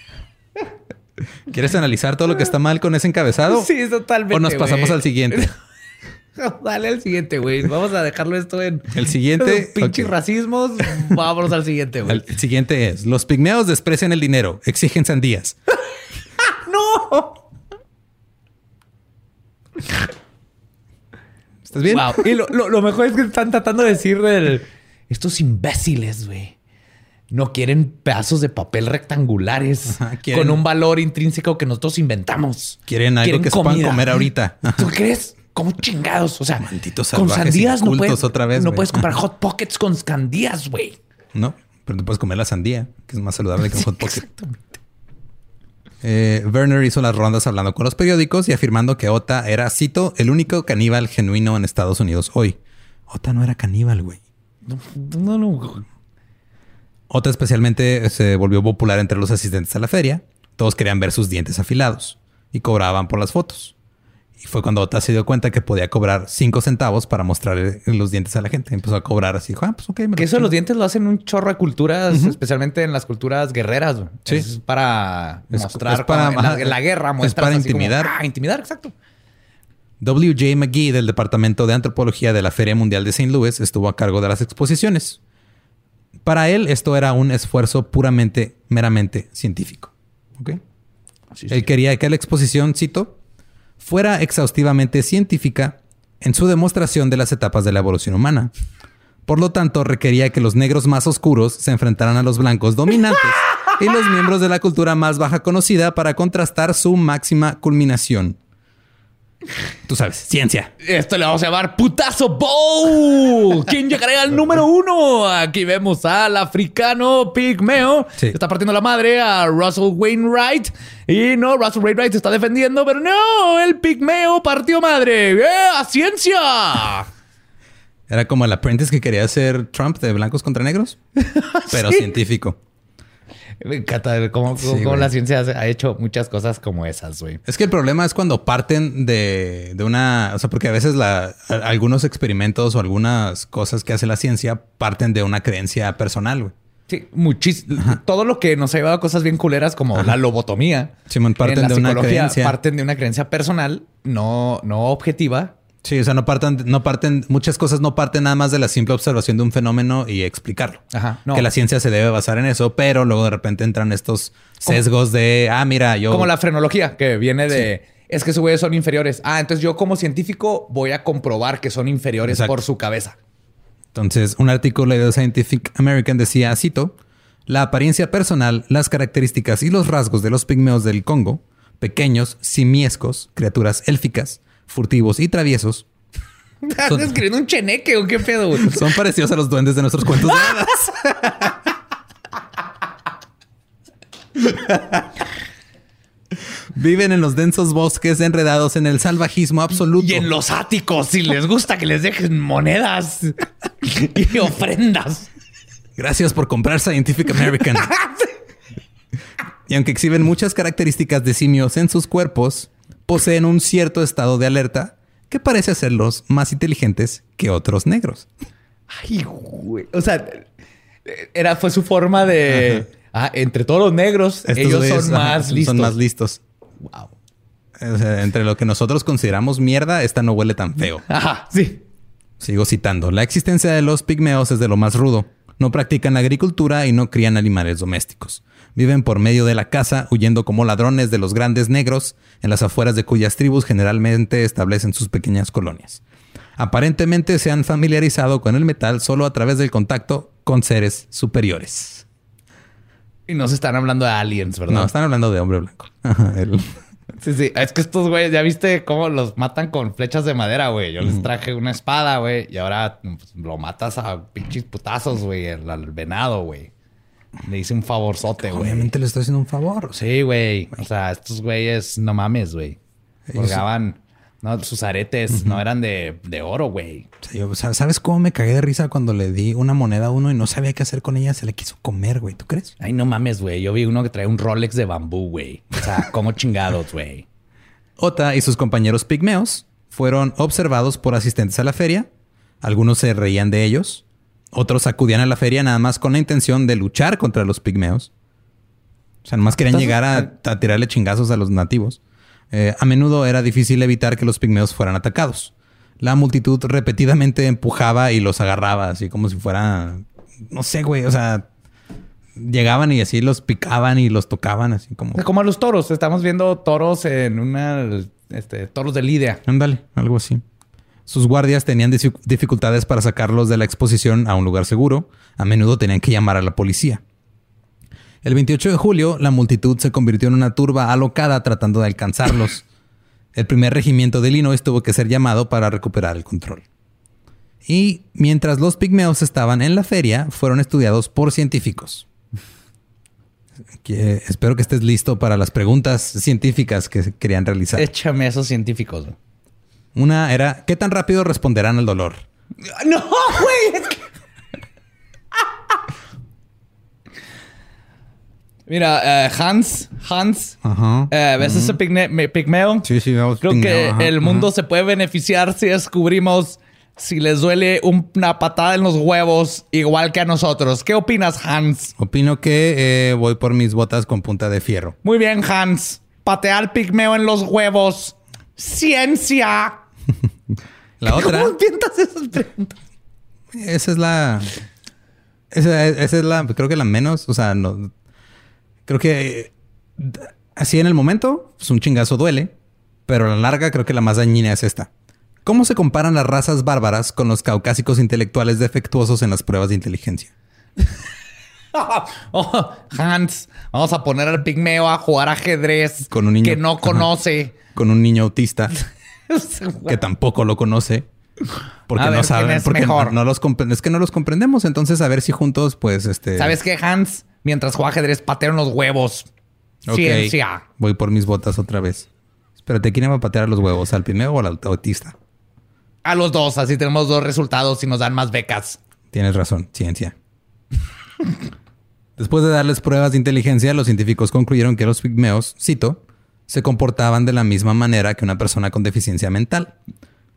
¿Quieres analizar todo lo que está mal con ese encabezado? Sí, totalmente. O nos pasamos al siguiente. (laughs) Dale al siguiente, güey. Vamos a dejarlo esto en. El siguiente. (laughs) Pinches racismos. Vámonos al siguiente, güey. El siguiente es: Los pigmeos desprecian el dinero, exigen sandías. (laughs) ¡No! ¿Estás bien? Wow. Y lo, mejor es que están tratando de decir de estos imbéciles, güey no quieren pedazos de papel rectangulares con un valor intrínseco que nosotros inventamos. Quieren algo que se puedan comer ahorita. ¿Tú crees? ¿Cómo chingados? O sea, con sandías no puedes, otra vez, no puedes comprar (laughs) hot pockets con sandías, güey. No, pero tú puedes comer la sandía, que es más saludable que un hot (laughs) pocket. Eh, Werner hizo las rondas hablando con los periódicos y afirmando que Ota era, cito, el único caníbal genuino en Estados Unidos hoy. Ota no era caníbal, güey. No, no, no. Otra especialmente se volvió popular entre los asistentes a la feria. Todos querían ver sus dientes afilados y cobraban por las fotos. Y fue cuando Ota se dio cuenta que podía cobrar cinco centavos para mostrar los dientes a la gente. Empezó a cobrar así. Ah, pues ok. que eso de los dientes lo hacen un chorro de culturas, especialmente en las culturas guerreras. Sí. Es para mostrar. para, la, guerra Es para intimidar. ah, intimidar, exacto. W.J. McGee del Departamento de Antropología de la Feria Mundial de St. Louis estuvo a cargo de las exposiciones. Para él esto era un esfuerzo puramente, meramente científico. Él quería que la exposición, cito, fuera exhaustivamente científica en su demostración de las etapas de la evolución humana. Por lo tanto, requería que los negros más oscuros se enfrentaran a los blancos dominantes y los miembros de la cultura más baja conocida para contrastar su máxima culminación. Tú sabes, ciencia. Esto le vamos a llamar Putazo Bowl. ¿Quién llegará al número uno? Aquí vemos al africano pigmeo. Está partiendo la madre a Russell Wainwright. Y no, Russell Wainwright se está defendiendo, pero no, el pigmeo partió madre. ¡Eh, ¡A ciencia! Era como el apprentice que quería ser Trump de blancos contra negros, (laughs) pero científico. Me encanta cómo, la ciencia ha hecho muchas cosas como esas, güey. Es que el problema es cuando parten de, una... O sea, porque a veces la, algunos experimentos o algunas cosas que hace la ciencia parten de una creencia personal, güey. Sí, muchísimo. Todo lo que nos ha llevado a cosas bien culeras como la lobotomía. Simón, parten de una creencia. Parten de una creencia personal, no, no objetiva, Sí, o sea, no parten, no parten, muchas cosas no parten nada más de la simple observación de un fenómeno y explicarlo. Ajá. Que la ciencia se debe basar en eso, pero luego de repente entran estos sesgos de, ah, mira, yo. Como la frenología, que viene de. Es que sus güeyes son inferiores. Ah, entonces yo como científico voy a comprobar que son inferiores por su cabeza. Entonces, un artículo de Scientific American decía, cito, la apariencia personal, las características y los rasgos de los pigmeos del Congo, pequeños, simiescos, criaturas élficas, furtivos y traviesos, (laughs) ¿Estás escribiendo un cheneque o qué pedo? güey? (laughs) Son parecidos a los duendes de nuestros cuentos de hadas. (laughs) Viven en los densos bosques enredados en el salvajismo absoluto. Y en los áticos, si les gusta que les dejen monedas y ofrendas. Gracias por comprar Scientific American. y aunque exhiben muchas características de simios en sus cuerpos, poseen un cierto estado de alerta que parece hacerlos más inteligentes que otros negros. Ay, güey. O sea, era, fue su forma de. Ah, entre todos los negros, Estos ellos son más listos. Son más listos. Wow. O sea, entre lo que nosotros consideramos mierda, esta no huele tan feo. Ajá, sí. Sigo citando. La existencia de los pigmeos es de lo más rudo. No practican la agricultura y no crían animales domésticos. Viven por medio de la caza, huyendo como ladrones de los grandes negros, en las afueras de cuyas tribus generalmente establecen sus pequeñas colonias. Aparentemente se han familiarizado con el metal solo a través del contacto con seres superiores. Y no se están hablando de aliens, ¿verdad? No, están hablando de hombre blanco. (laughs) Ajá, el- (laughs) Sí, sí. Es que estos güeyes, ya viste cómo los matan con flechas de madera, güey. Yo les traje una espada, güey. Y ahora pues, lo matas a pinches putazos, güey. Al, al venado, güey. Le hice un favorzote, güey. Obviamente le estoy haciendo un favor. Sí, güey. O sea, estos güeyes, no mames, güey. Colgaban, no, sus aretes no eran de, de oro, güey. O sea, ¿Sabes cómo me cagué de risa cuando le di una moneda a uno y no sabía qué hacer con ella? Se le quiso comer, güey. ¿Tú crees? Ay, no mames, güey. Yo vi uno que traía un Rolex de bambú, güey. O sea, como chingados, güey. Ota y sus compañeros pigmeos fueron observados por asistentes a la feria. Algunos se reían de ellos. Otros acudían a la feria nada más con la intención de luchar contra los pigmeos. O sea, nomás querían Entonces, llegar a, a tirarle chingazos a los nativos. Eh, a menudo era difícil evitar que los pigmeos fueran atacados. La multitud repetidamente empujaba y los agarraba, así como si fuera... No sé, güey. O sea, llegaban y así los picaban y los tocaban, así como... Como a los toros. Estamos viendo toros en una... Este, toros de Lidia. Ándale, algo así. Sus guardias tenían dific- dificultades para sacarlos de la exposición a un lugar seguro. A menudo tenían que llamar a la policía. El 28 de julio, la multitud se convirtió en una turba alocada tratando de alcanzarlos. El primer regimiento de Illinois tuvo que ser llamado para recuperar el control. Y mientras los pigmeos estaban en la feria, fueron estudiados por científicos. Espero que estés listo para las preguntas científicas que querían realizar. Échame esos científicos. güey. Una era, ¿qué tan rápido responderán al dolor? No, güey. es que- Mira, eh, Hans, Hans, Ajá. eh, ¿ves ese pigne- me- pigmeo? Sí, sí, vemos Creo pigmeo, que ajá, el mundo ajá. se puede beneficiar si descubrimos si les duele un- una patada en los huevos igual que a nosotros. ¿Qué opinas, Hans? Opino que eh, voy por mis botas con punta de fierro. Muy bien, Hans. Patear pigmeo en los huevos. Ciencia. La otra, ¿Cómo piensas esas preguntas? esa es la... Esa, esa es la, creo que la menos, o sea, no... Creo que así en el momento, pues un chingazo duele, pero a la larga creo que la más dañina es esta. ¿Cómo se comparan las razas bárbaras con los caucásicos intelectuales defectuosos en las pruebas de inteligencia? (laughs) Oh, Hans, vamos a poner al pigmeo a jugar ajedrez Con un niño. que no conoce. Con un niño autista (laughs) que tampoco lo conoce. Porque A no ver, ¿quién saben, porque mejor? no, no los es que no los comprendemos. Entonces, a ver si juntos, pues, este. ¿Sabes qué, Hans? Mientras juega ajedrez, patearon los huevos. Ciencia. Voy por mis botas otra vez. Espérate, ¿quién va a patear los huevos? ¿Al primero o al autista? A los dos, así tenemos dos resultados y nos dan más becas. Tienes razón, ciencia. (laughs) Después de darles pruebas de inteligencia, los científicos concluyeron que los pigmeos, cito, se comportaban de la misma manera que una persona con deficiencia mental.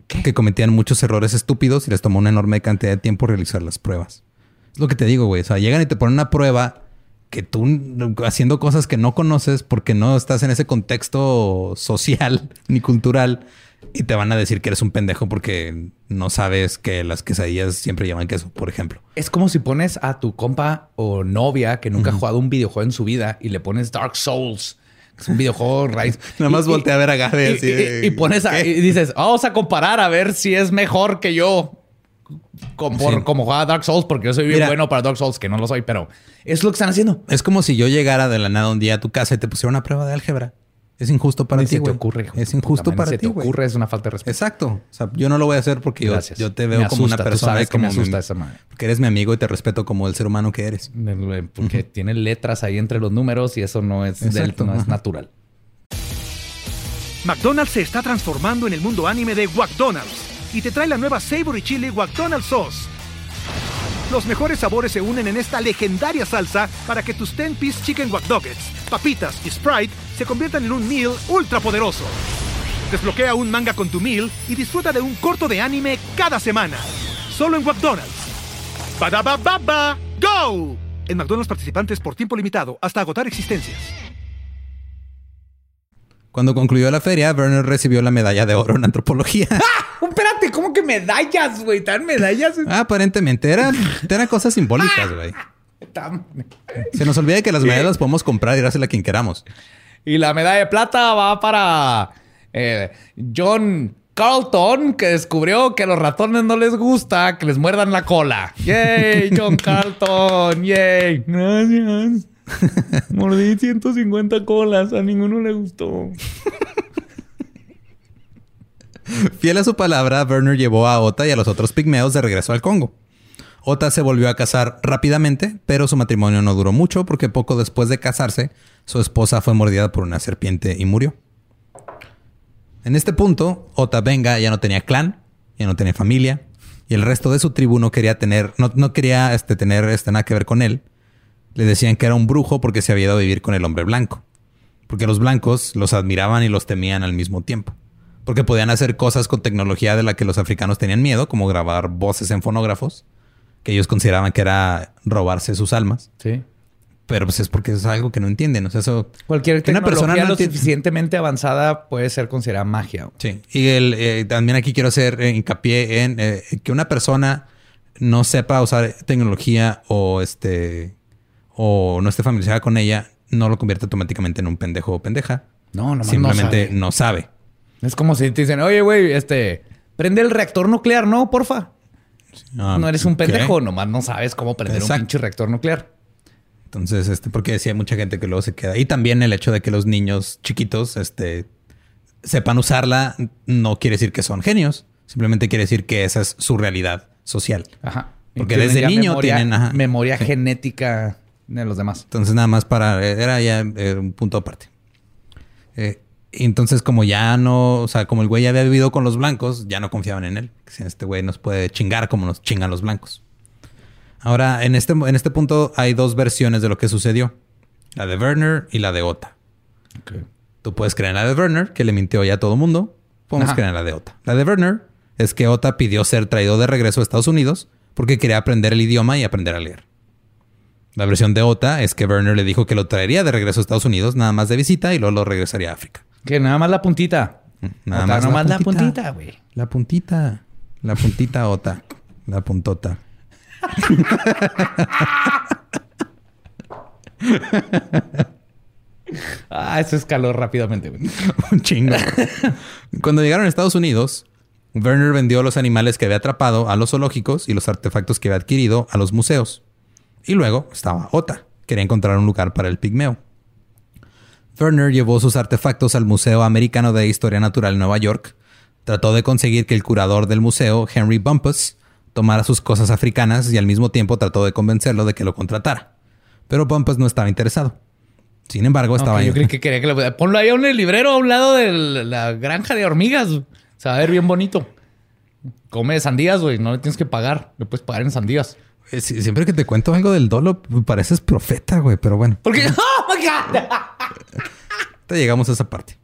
Que cometían muchos errores estúpidos y les tomó una enorme cantidad de tiempo realizar las pruebas. Es lo que te digo, güey. O sea, llegan y te ponen una prueba que tú haciendo cosas que no conoces porque no estás en ese contexto social (laughs) ni cultural y te van a decir que eres un pendejo porque no sabes que las quesadillas siempre llevan queso, por ejemplo. Es como si pones a tu compa o novia que nunca ha jugado un videojuego en su vida y le pones Dark Souls. Es un videojuego raíz. (laughs) Nada más voltea a ver a Gabe y, así y- de- y pones y dices, vamos a comparar a ver si es mejor que yo. Como, por- Sí. como juega Dark Souls, porque yo soy bien Mira. bueno para Dark Souls, que no lo soy, pero es lo que están haciendo. Es como si yo llegara de la nada un día a tu casa y te pusiera una prueba de álgebra. Es injusto para Ni ti, se te ocurre. hijo Es injusto para ti, se te ocurre, es una falta de respeto. Exacto. O sea, yo no lo voy a hacer porque yo, te veo Me como una asusta, tú persona sabes que me mi- asusta esa madre. Porque eres mi amigo y te respeto como el ser humano que eres. Porque tiene letras ahí entre los números y eso no es, del- no es natural. McDonald's se está transformando en el mundo anime de McDonald's y te trae la nueva Savory Chili McDonald's Sauce. Los mejores sabores se unen en esta legendaria salsa para que tus 10-piece chicken wack nuggets, papitas y Sprite se conviertan en un meal ultra poderoso. Desbloquea un manga con tu meal y disfruta de un corto de anime cada semana. Solo en McDonald's. Baba, go. En McDonald's participantes por tiempo limitado hasta agotar existencias. Cuando concluyó la feria, Werner recibió la medalla de oro en antropología. Espérate, ¿cómo que medallas, güey? ¿Tan medallas? Aparentemente eran, eran cosas simbólicas, güey. Tan- Se nos olvida que las medallas las podemos comprar y dársela a quien queramos. Y la medalla de plata va para eh, John Carlton, que descubrió que a los ratones no les gusta que les muerdan la cola. ¡Yay, John (laughs) Carlton! ¡Yay! Gracias. (laughs) Mordí 150 colas. A ninguno le gustó. Fiel a su palabra, Werner llevó a Ota y a los otros pigmeos de regreso al Congo. Ota se volvió a casar rápidamente, pero su matrimonio no duró mucho porque poco después de casarse, su esposa fue mordida por una serpiente y murió. En este punto, Ota Benga ya no tenía clan, ya no tenía familia, y el resto de su tribu no quería tener, no, no quería este, tener este, nada que ver con él. Le decían que era un brujo porque se había ido a vivir con el hombre blanco. Porque los blancos los admiraban y los temían al mismo tiempo. Porque podían hacer cosas con tecnología de la que los africanos tenían miedo, como grabar voces en fonógrafos, que ellos consideraban que era robarse sus almas. Sí. Pero pues es porque es algo que no entienden. O sea, eso... Cualquier Que una tecnología persona no lo suficientemente avanzada puede ser considerada magia. Sí. Y el, eh, también aquí quiero hacer eh, hincapié en eh, que una persona no sepa usar tecnología o este o no esté familiarizada con ella, no lo convierte automáticamente en un pendejo o pendeja. No, nomás Simplemente no sabe. no sabe. Es como si te dicen, oye, güey, este, prende el reactor nuclear, ¿no? Porfa. Ah, no eres un ¿qué? pendejo, nomás no sabes cómo prender Exacto. un pinche reactor nuclear. Entonces, este, porque decía mucha gente que luego se queda. Y también el hecho de que los niños chiquitos, este, sepan usarla, no quiere decir que son genios. Simplemente quiere decir que esa es su realidad social. Ajá. Porque desde niño memoria, tienen, ajá. memoria Sí. genética de los demás. Entonces, nada más para. Era ya eh, un punto aparte. Eh, entonces, como ya no. O sea, como el güey ya había vivido con los blancos, ya no confiaban en él. Si este güey nos puede chingar como nos chingan los blancos. Ahora, en este, en este punto hay dos versiones de lo que sucedió: la de Werner y la de Ota. Tú puedes creer en la de Werner, que le mintió ya a todo mundo. Podemos Ajá. creer en la de Ota. La de Werner es que Ota pidió ser traído de regreso a Estados Unidos porque quería aprender el idioma y aprender a leer. La versión de Ota es que Werner le dijo que lo traería de regreso a Estados Unidos, nada más de visita, y luego lo regresaría a África. Que nada más la puntita. Nada Ota, más, nomás la la puntita. puntita, güey. La puntita. La puntita Ota. La puntota. (laughs) Ah, eso escaló rápidamente, güey. (laughs) Un chingo. Cuando llegaron a Estados Unidos, Werner vendió los animales que había atrapado a los zoológicos y los artefactos que había adquirido a los museos. Y luego estaba Ota. Quería encontrar un lugar para el pigmeo. Werner llevó sus artefactos al Museo Americano de Historia Natural en Nueva York. Trató de conseguir que el curador del museo, Henry Bumpus, tomara sus cosas africanas y al mismo tiempo trató de convencerlo de que lo contratara. Pero Bumpus no estaba interesado. Sin embargo, estaba Ok, yo creí que quería que lo... Ponlo ahí en el librero a un lado de la granja de hormigas. Se va a ver bien bonito. Come sandías, güey. No le tienes que pagar. Le puedes pagar en sandías. Eh, Siempre que te cuento algo del dolo, pareces profeta, güey, pero bueno. Porque... (laughs) Te llegamos a esa parte.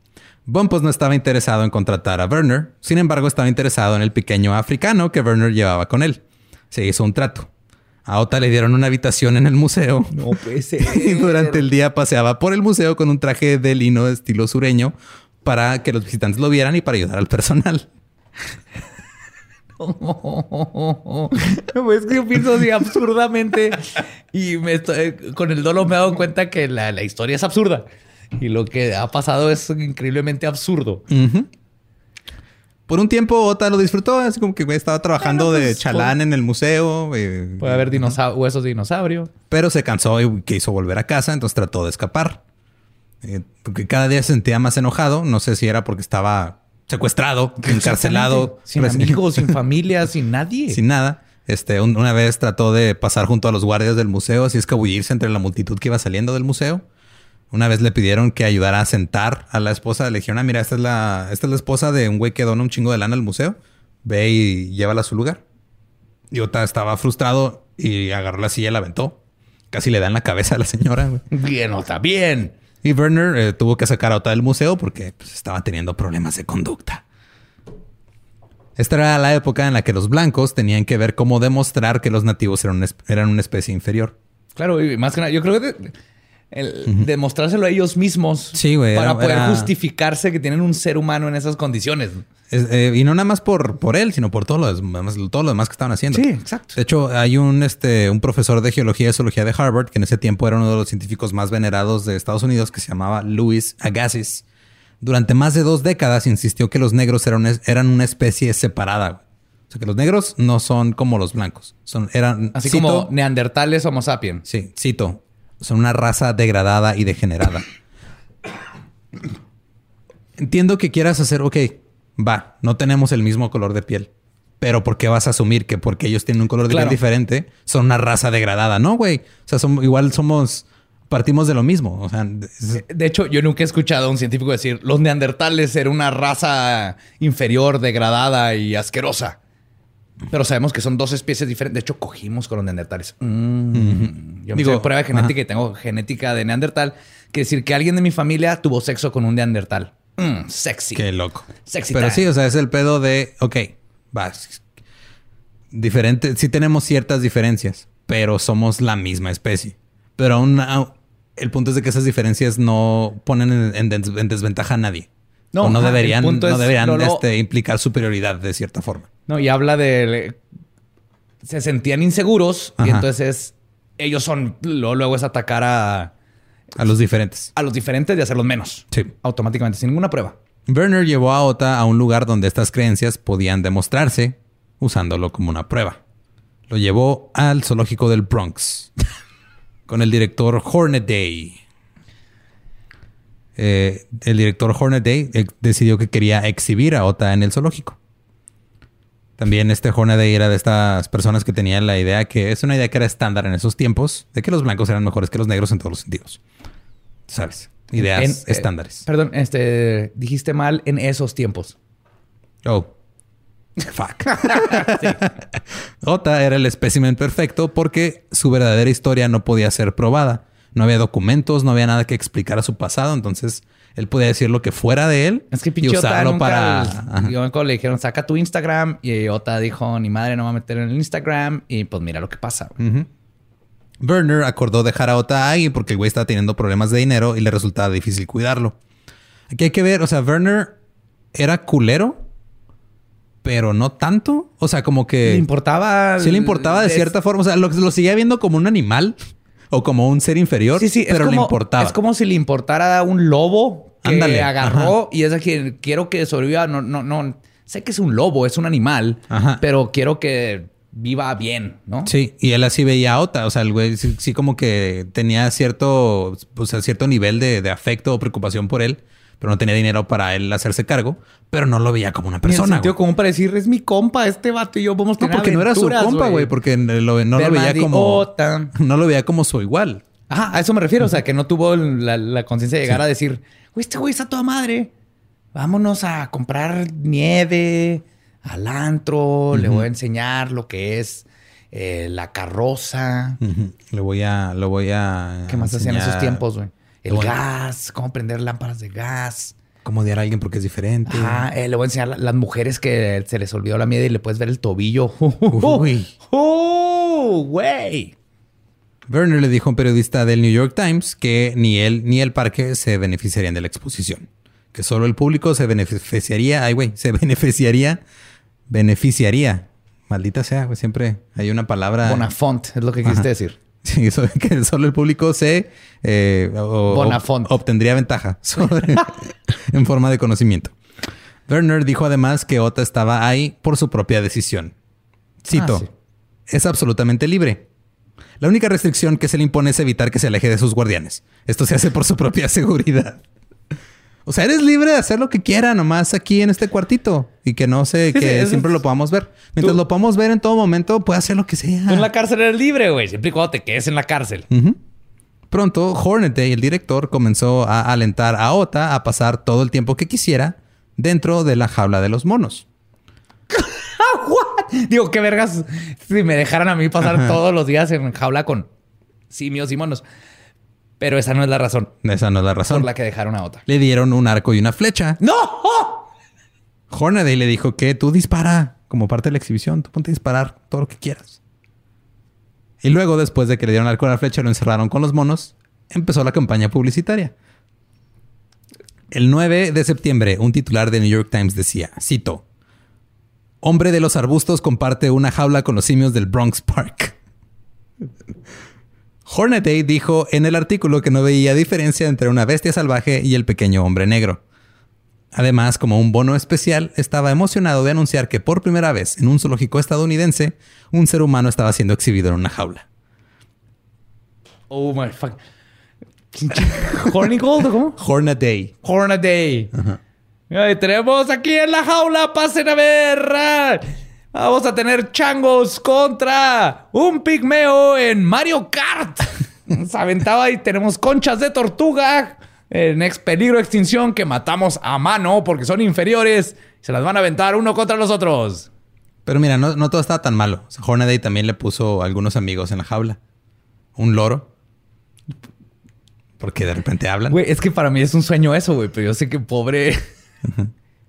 Bumpus no estaba interesado en contratar a Werner, sin embargo estaba interesado en el pequeño africano que Werner llevaba con él. Se hizo un trato. A Ota le dieron una habitación en el museo No puede (laughs) ser. y durante el día paseaba por el museo con un traje de lino de estilo sureño para que los visitantes lo vieran y para ayudar al personal. (laughs) Pues es que yo pienso así absurdamente y me estoy- con el dolo me he dado cuenta que la, la historia es absurda y lo que ha pasado es increíblemente absurdo. Por un tiempo Ota lo disfrutó, así como que estaba trabajando Bueno, de pues, chalán en el museo. eh, Puede haber huesos de dinosaurio. Pero se cansó y quiso volver a casa, entonces trató de escapar. Eh, porque cada día se sentía más enojado. No sé si era porque estaba secuestrado, encarcelado. Sin amigos, sin (laughs) familia, sin nadie. Sin nada. Este, una vez trató de pasar junto a los guardias del museo, así escabullirse entre la multitud que iba saliendo del museo. Una vez le pidieron que ayudara a sentar a la esposa. Le dijeron, ah, mira, esta es la, esta es la esposa de un güey que dona un chingo de lana al museo. Ve y llévala a su lugar. Y Ota estaba frustrado y agarró la silla y la aventó. Casi le da en la cabeza a la señora. (laughs) Bien, Ota, bien. Y Werner eh, tuvo que sacar a Ota del museo porque pues, estaba teniendo problemas de conducta. Esta era la época en la que los blancos tenían que ver cómo demostrar que los nativos eran, eran una especie inferior. Claro, y más que nada, yo creo que el demostrárselo a ellos mismos para poder justificarse que tienen un ser humano en esas condiciones. Eh, y no nada más por, por él, sino por todo lo, demás, todo lo demás que estaban haciendo. Sí, exacto. De hecho, hay un, este, un profesor de geología y zoología de Harvard que en ese tiempo era uno de los científicos más venerados de Estados Unidos que se llamaba Louis Agassiz. Durante más de dos décadas insistió que los negros eran, eran una especie separada. O sea, que los negros no son como los blancos. Son, eran, Así como neandertales homo sapiens. Sí, cito. Son una raza degradada y degenerada. Entiendo que quieras hacer, ok, va, no tenemos el mismo color de piel. Pero ¿por qué vas a asumir que porque ellos tienen un color de piel diferente son una raza degradada? No, güey. O sea, igual somos, partimos de lo mismo. O sea, de hecho, yo nunca he escuchado a un científico decir los neandertales eran una raza inferior, degradada y asquerosa. Pero sabemos que son dos especies diferentes. De hecho, cogimos con los neandertales. Mm. Yo me Digo, prueba genética y tengo genética de neandertal. Quiere decir que alguien de mi familia tuvo sexo con un neandertal. Mm, sexy. Qué loco. Pero sí, o sea, es el pedo de, ok, va. Diferente, sí tenemos ciertas diferencias, pero somos la misma especie. Pero aún, el punto es de que esas diferencias no ponen en, desventaja a nadie. No, no deberían, no deberían este, implicar superioridad de cierta forma. No, y habla de. Se sentían inseguros y entonces ellos son. Luego, es atacar a. A los diferentes. A los diferentes y hacerlos menos. Sí. Automáticamente, sin ninguna prueba. Werner llevó a Ota a un lugar donde estas creencias podían demostrarse usándolo como una prueba. Lo llevó al zoológico del Bronx (laughs) con el director Hornaday. Eh, el director Hornaday eh, decidió que quería exhibir a Ota en el zoológico. También este Hornaday era de estas personas que tenían la idea que es una idea que era estándar en esos tiempos, de que los blancos eran mejores que los negros en todos los sentidos. ¿Sabes? Ideas eh, estándares. perdón, este, dijiste mal en esos tiempos. Oh. Fuck. (laughs) Ota era el espécimen perfecto porque su verdadera historia no podía ser probada. No había documentos, no había nada que explicar a su pasado, entonces él podía decir lo que fuera de él es que y usarlo para. Yo me le dijeron, saca tu Instagram. Y Ota dijo, ni madre, no va a meter en el Instagram. Y pues mira lo que pasa. Werner acordó dejar a Ota ahí porque el güey estaba teniendo problemas de dinero y le resultaba difícil cuidarlo. Aquí hay que ver, o sea, Werner era culero, pero no tanto. O sea, como que. Le importaba. Sí, le importaba de cierta forma. O sea, lo, lo seguía viendo como un animal o como un ser inferior, sí, sí, pero le importaba. Es como si le importara un lobo que agarró y es a quien quiero que sobreviva. No, no, no. Sé que es un lobo, es un animal, pero quiero que viva bien, ¿no? Sí, y él así veía a Ota. O sea, el güey sí, como que tenía cierto, pues, cierto nivel de, de afecto o preocupación por él pero no tenía dinero para él hacerse cargo, pero no lo veía como una persona. Tío, como para decir, es mi compa, este vato y yo vamos a tener No, porque no era su compa, güey, porque no lo veía como... (laughs) No lo veía como su igual. Ajá, a eso me refiero. O sea, que no tuvo la, conciencia de llegar a decir, este güey está toda madre. Vámonos a comprar nieve al antro. Le voy a enseñar lo que es eh, la carroza. Le voy a... Lo voy a ¿Qué más hacían en esos tiempos, güey? El gas, cómo prender lámparas de gas. Cómo odiar a alguien porque es diferente. Ah, le voy a enseñar las mujeres que se les olvidó la mierda y le puedes ver el tobillo. Uy. (laughs) ¡Oh, güey! Werner le dijo a un periodista del New York Times que ni él ni el parque se beneficiarían de la exposición. Que solo el público se beneficiaría. Ay, güey, se beneficiaría. Beneficiaría. Maldita sea, güey. Siempre hay una palabra. Bonafont, es lo que quisiste decir. (laughs) Sí, que solo el público se eh, obtendría ventaja (laughs) en forma de conocimiento. Werner dijo además que Ota estaba ahí por su propia decisión. Cito, ah, es absolutamente libre. La única restricción que se le impone es evitar que se aleje de sus guardianes. Esto se hace por su propia (laughs) seguridad. O sea, eres libre de hacer lo que quiera, nomás aquí en este cuartito. Y que no sé, que siempre lo podamos ver. Mientras lo podamos ver en todo momento, puede hacer lo que sea. Tú en la cárcel eres libre, güey. Siempre y cuando te quedes en la cárcel. Pronto, Hornaday, el director, comenzó a alentar a Ota a pasar todo el tiempo que quisiera dentro de la jaula de los monos. (laughs) (laughs) Digo, qué vergas si me dejaran a mí pasar todos los días en jaula con simios y monos. Pero esa no es la razón. Esa no es la razón. Por la que dejaron a Ota. Le dieron un arco y una flecha. ¡No! Hornaday le dijo que tú dispara como parte de la exhibición. Tú ponte a disparar todo lo que quieras. Y luego, después de que le dieron arco y la flecha, lo encerraron con los monos. Empezó la campaña publicitaria. El 9 de septiembre, un titular de New York Times decía, cito, Hombre de los arbustos comparte una jaula con los simios del Bronx Park. Hornaday dijo en el artículo que no veía diferencia entre una bestia salvaje y el pequeño hombre negro. Además, como un bono especial, estaba emocionado de anunciar que por primera vez en un zoológico estadounidense, un ser humano estaba siendo exhibido en una jaula. Oh my fuck. ¿Horny Gold cómo? Hornaday. Hornaday. Tenemos aquí en la jaula, pasen a ver. Vamos a tener changos contra un pigmeo en Mario Kart. Se aventaba y tenemos conchas de tortuga en ex peligro de extinción que matamos a mano porque son inferiores. Se las van a aventar uno contra los otros. Pero mira, no, todo estaba tan malo. Hornaday también le puso algunos amigos en la jaula. Un loro. Porque de repente hablan. Güey, es que para mí es un sueño eso, güey. Pero yo sé que pobre...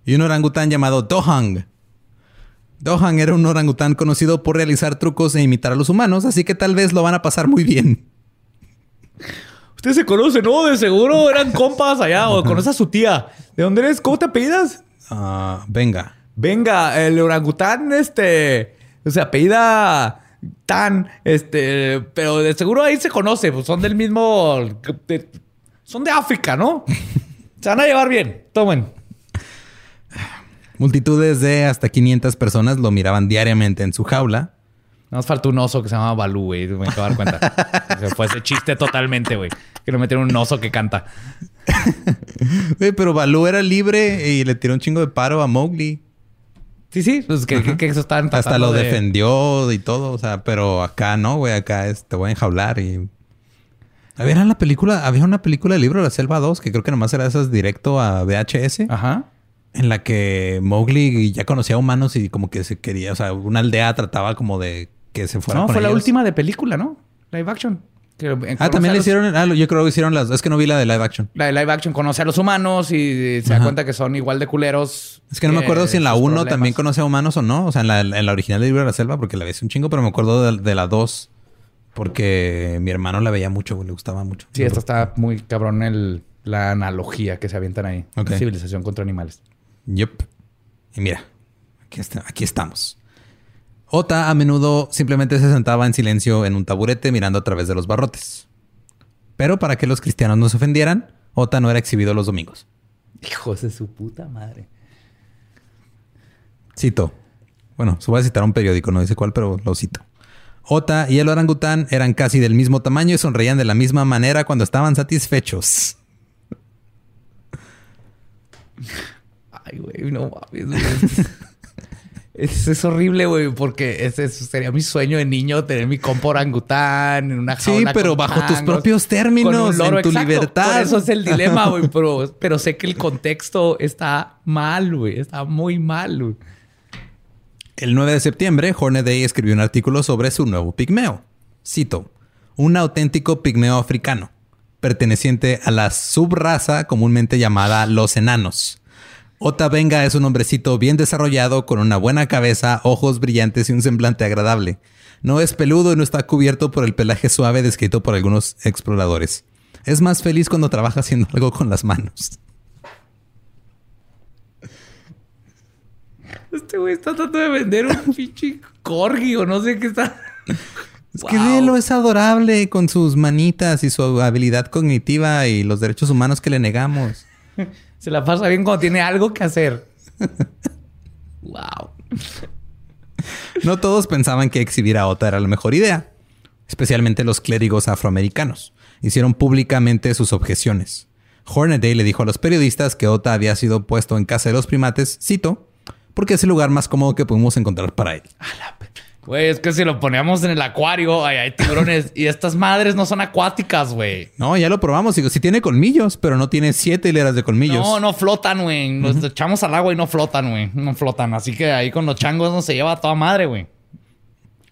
y un orangután llamado Dohang. Dohan era un orangután conocido por realizar trucos e imitar a los humanos, así que tal vez lo van a pasar muy bien. Usted se conoce, ¿no? De seguro eran compas allá o conoce a su tía. ¿De dónde eres? ¿Cómo te apellidas? Ah, venga. Venga, el orangután, este. O sea, apellida tan, este. Pero de seguro ahí se conoce, pues son del mismo. son de África, ¿no? (laughs) se van a llevar bien. Tomen. Multitudes de hasta 500 personas lo miraban diariamente en su jaula. Nos falta un oso que se llama Balú, güey. Me acabo de dar cuenta. (laughs) se fue ese chiste totalmente, güey. Que no metieron un oso que canta. (laughs) Güey, pero Balú era libre y le tiró un chingo de paro a Mowgli. Sí, sí. Pues que, eso estaban Hasta lo defendió y todo. O sea, pero acá no, güey. Acá es, te voy a enjaular y... Había la película... Había una película del libro La Selva 2 que creo que nomás era esas directo a VHS. Ajá en la que Mowgli ya conocía humanos y como que se quería, o sea, una aldea trataba como de que se fuera. No, fue la última de película, ¿no? Live action. ah, también le hicieron. Ah, yo creo que hicieron las. Es que no vi la de live action. La de live action conoce a los humanos y se da cuenta que son igual de culeros. Es que no me acuerdo si en la 1 también conoce a humanos o no. O sea, en la, en la original de Libro de la Selva, porque la vi un chingo, pero me acuerdo de, la 2 porque mi hermano la veía mucho, le gustaba mucho. Sí, esta está muy cabrón el, la analogía que se avientan ahí. Civilización contra animales. Yup. Y mira, aquí, estamos. Ota a menudo simplemente se sentaba en silencio en un taburete mirando a través de los barrotes. Pero para que los cristianos no se ofendieran, Ota no era exhibido los domingos. Hijos de su puta madre. Cito. Bueno, se voy a citar un periódico, no dice cuál, pero lo cito. Ota y el orangután eran casi del mismo tamaño y sonreían de la misma manera cuando estaban satisfechos. Ay, güey, no mames. (laughs) Es, horrible, güey, porque ese, sería mi sueño de niño, tener mi compa orangután en una jaula. Sí, pero bajo tus propios términos, en tu libertad. eso es el dilema, güey. (laughs) Pero, pero sé que el contexto está mal, güey. Está muy mal, güey. El 9 de septiembre, Hornaday escribió un artículo sobre su nuevo pigmeo. Cito: Un auténtico pigmeo africano, perteneciente a la subraza comúnmente llamada los enanos Ota Venga es un hombrecito bien desarrollado, con una buena cabeza, ojos brillantes y un semblante agradable. No es peludo y no está cubierto por el pelaje suave descrito por algunos exploradores. Es más feliz cuando trabaja haciendo (laughs) algo con las manos. Este güey está tratando de vender un (laughs) pinche corgi o no sé qué está. Es que Velo es adorable con sus manitas y su habilidad cognitiva y los derechos humanos que le negamos. (laughs) Se la pasa bien cuando tiene algo que hacer. (laughs) wow. No todos pensaban que exhibir a Ota era la mejor idea. especialmente los clérigos afroamericanos. Hicieron públicamente sus objeciones. Hornaday le dijo a los periodistas que Ota había sido puesto en casa de los primates, cito, porque es el lugar más cómodo que pudimos encontrar para él. Güey, es que si lo poníamos en el acuario, ay, hay tiburones. y estas madres no son acuáticas, güey. No, ya lo probamos. Digo, sí tiene colmillos, pero no tiene siete hileras de colmillos. No, no flotan, güey. Nos echamos al agua y no flotan, güey. No flotan. Así que ahí con los changos no se lleva a toda madre, güey.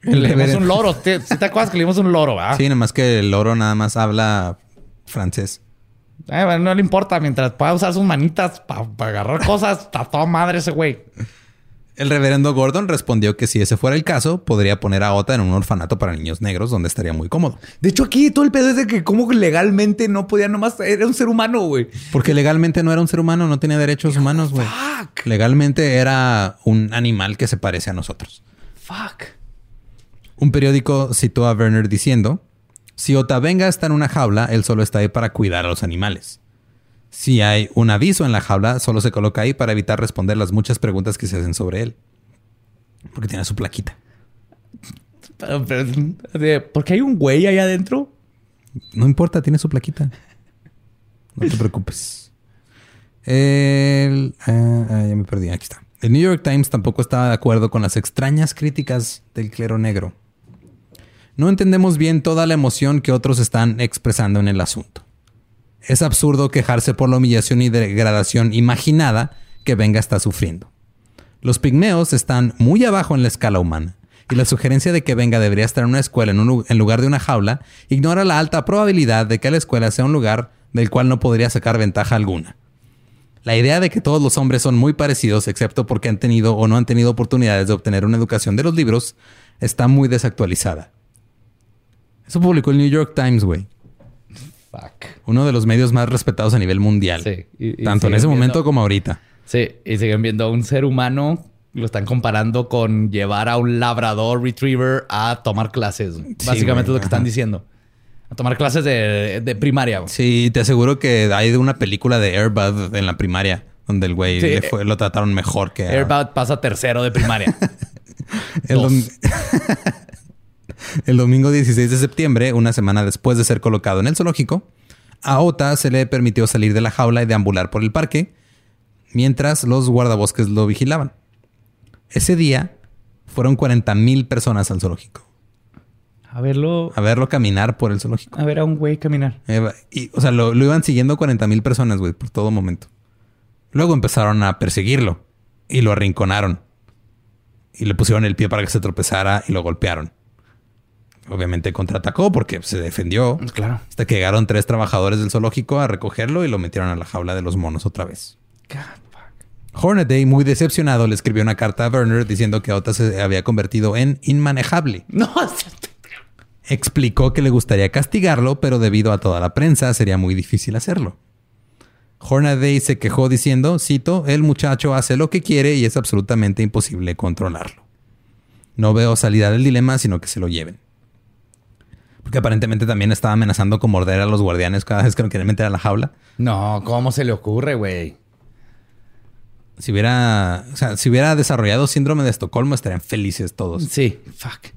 Le dimos un loro. ¿Sí te acuerdas que le dimos un loro, verdad? Sí, nada más que el loro nada más habla francés. Eh, no le importa. Mientras pueda usar sus manitas para agarrar cosas, está toda madre ese güey. El reverendo Gordon respondió que si ese fuera el caso, podría poner a Ota en un orfanato para niños negros donde estaría muy cómodo. De hecho, aquí todo el pedo es de que como legalmente no podía nomás... Era un ser humano, güey. Porque legalmente no era un ser humano, no tenía derechos humanos, güey. Legalmente era un animal que se parece a nosotros. Fuck. Un periódico citó a Werner diciendo, si Ota venga está en una jaula, él solo está ahí para cuidar a los animales. Si hay un aviso en la jaula, solo se coloca ahí para evitar responder las muchas preguntas que se hacen sobre él. Porque tiene su plaquita. ¿Por qué hay un güey ahí adentro? No importa, tiene su plaquita. No te preocupes. El, ah, ah, ya me perdí, aquí está. El New York Times tampoco estaba de acuerdo con las extrañas críticas del clero negro. No entendemos bien toda la emoción que otros están expresando en el asunto. Es absurdo quejarse por la humillación y degradación imaginada que Venga está sufriendo. Los pigmeos están muy abajo en la escala humana, y la sugerencia de que Venga debería estar en una escuela en, lugar de una jaula ignora la alta probabilidad de que la escuela sea un lugar del cual no podría sacar ventaja alguna. La idea de que todos los hombres son muy parecidos, excepto porque han tenido o no han tenido oportunidades de obtener una educación de los libros, está muy desactualizada. Eso publicó el New York Times, güey. Uno de los medios más respetados a nivel mundial. Sí. tanto en ese momento como ahorita. Sí, y siguen viendo a un ser humano, lo están comparando con llevar a un labrador retriever a tomar clases. Básicamente es lo que están diciendo. A tomar clases de, primaria. Sí, te aseguro que hay una película de Airbud en la primaria donde el güey lo trataron mejor que... Airbud pasa tercero de primaria. (laughs) el, (laughs) (laughs) el domingo 16 de septiembre, una semana después de ser colocado en el zoológico, a Ota se le permitió salir de la jaula y deambular por el parque, mientras los guardabosques lo vigilaban. Ese día fueron 40 mil personas al zoológico. A verlo. A verlo caminar por el zoológico. A ver a un güey caminar. y, o sea, lo, lo iban siguiendo 40 mil personas, güey, por todo momento. Luego empezaron a perseguirlo y lo arrinconaron. Y le pusieron el pie para que se tropezara y lo golpearon obviamente contraatacó porque se defendió. Claro. Hasta que llegaron tres trabajadores del zoológico a recogerlo y lo metieron a la jaula de los monos otra vez. Hornaday, muy decepcionado, le escribió una carta a Werner diciendo que Ota se había convertido en inmanejable. (laughs) No, Explicó que le gustaría castigarlo, pero debido a toda la prensa sería muy difícil hacerlo. Hornaday se quejó diciendo, cito, el muchacho hace lo que quiere y es absolutamente imposible controlarlo. No veo salida del dilema, sino que se lo lleven. Porque aparentemente también estaba amenazando con morder a los guardianes cada vez que lo querían meter a la jaula. No, ¿cómo se le ocurre, güey? Si hubiera, o sea, si hubiera desarrollado síndrome de Estocolmo, estarían felices todos. Sí, fuck.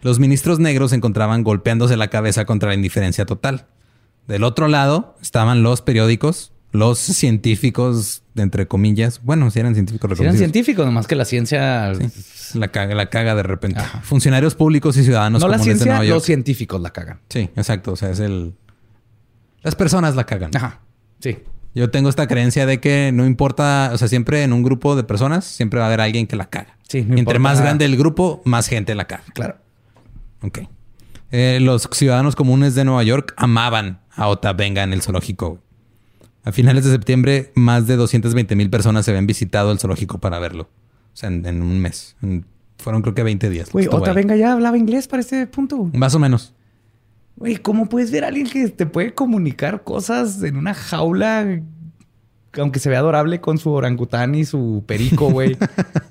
Los ministros negros se encontraban golpeándose la cabeza contra la indiferencia total. Del otro lado estaban los periódicos, los científicos, entre comillas. Bueno, si eran científicos si eran científicos, nomás que la ciencia la caga, la caga de repente. Funcionarios públicos y ciudadanos no la ciencia, los científicos la cagan. Sí, exacto. O sea, es el... Las personas la cagan. Ajá. Sí. Yo tengo esta creencia de que no importa, o sea, siempre en un grupo de personas siempre va a haber alguien que la caga. Sí, no Entre más grande el grupo, más gente la caga. Claro. Ok. Eh, los ciudadanos comunes de Nueva York amaban a Ota Venga en el zoológico. A finales de septiembre, más de 220 mil personas se habían visitado el zoológico para verlo. O sea, en, un mes. fueron creo que 20 días. Güey, Ota Venga ya hablaba inglés para este punto. Más o menos. Güey, ¿cómo puedes ver a alguien que te puede comunicar cosas en una jaula aunque se vea adorable con su orangután y su perico, (laughs) güey.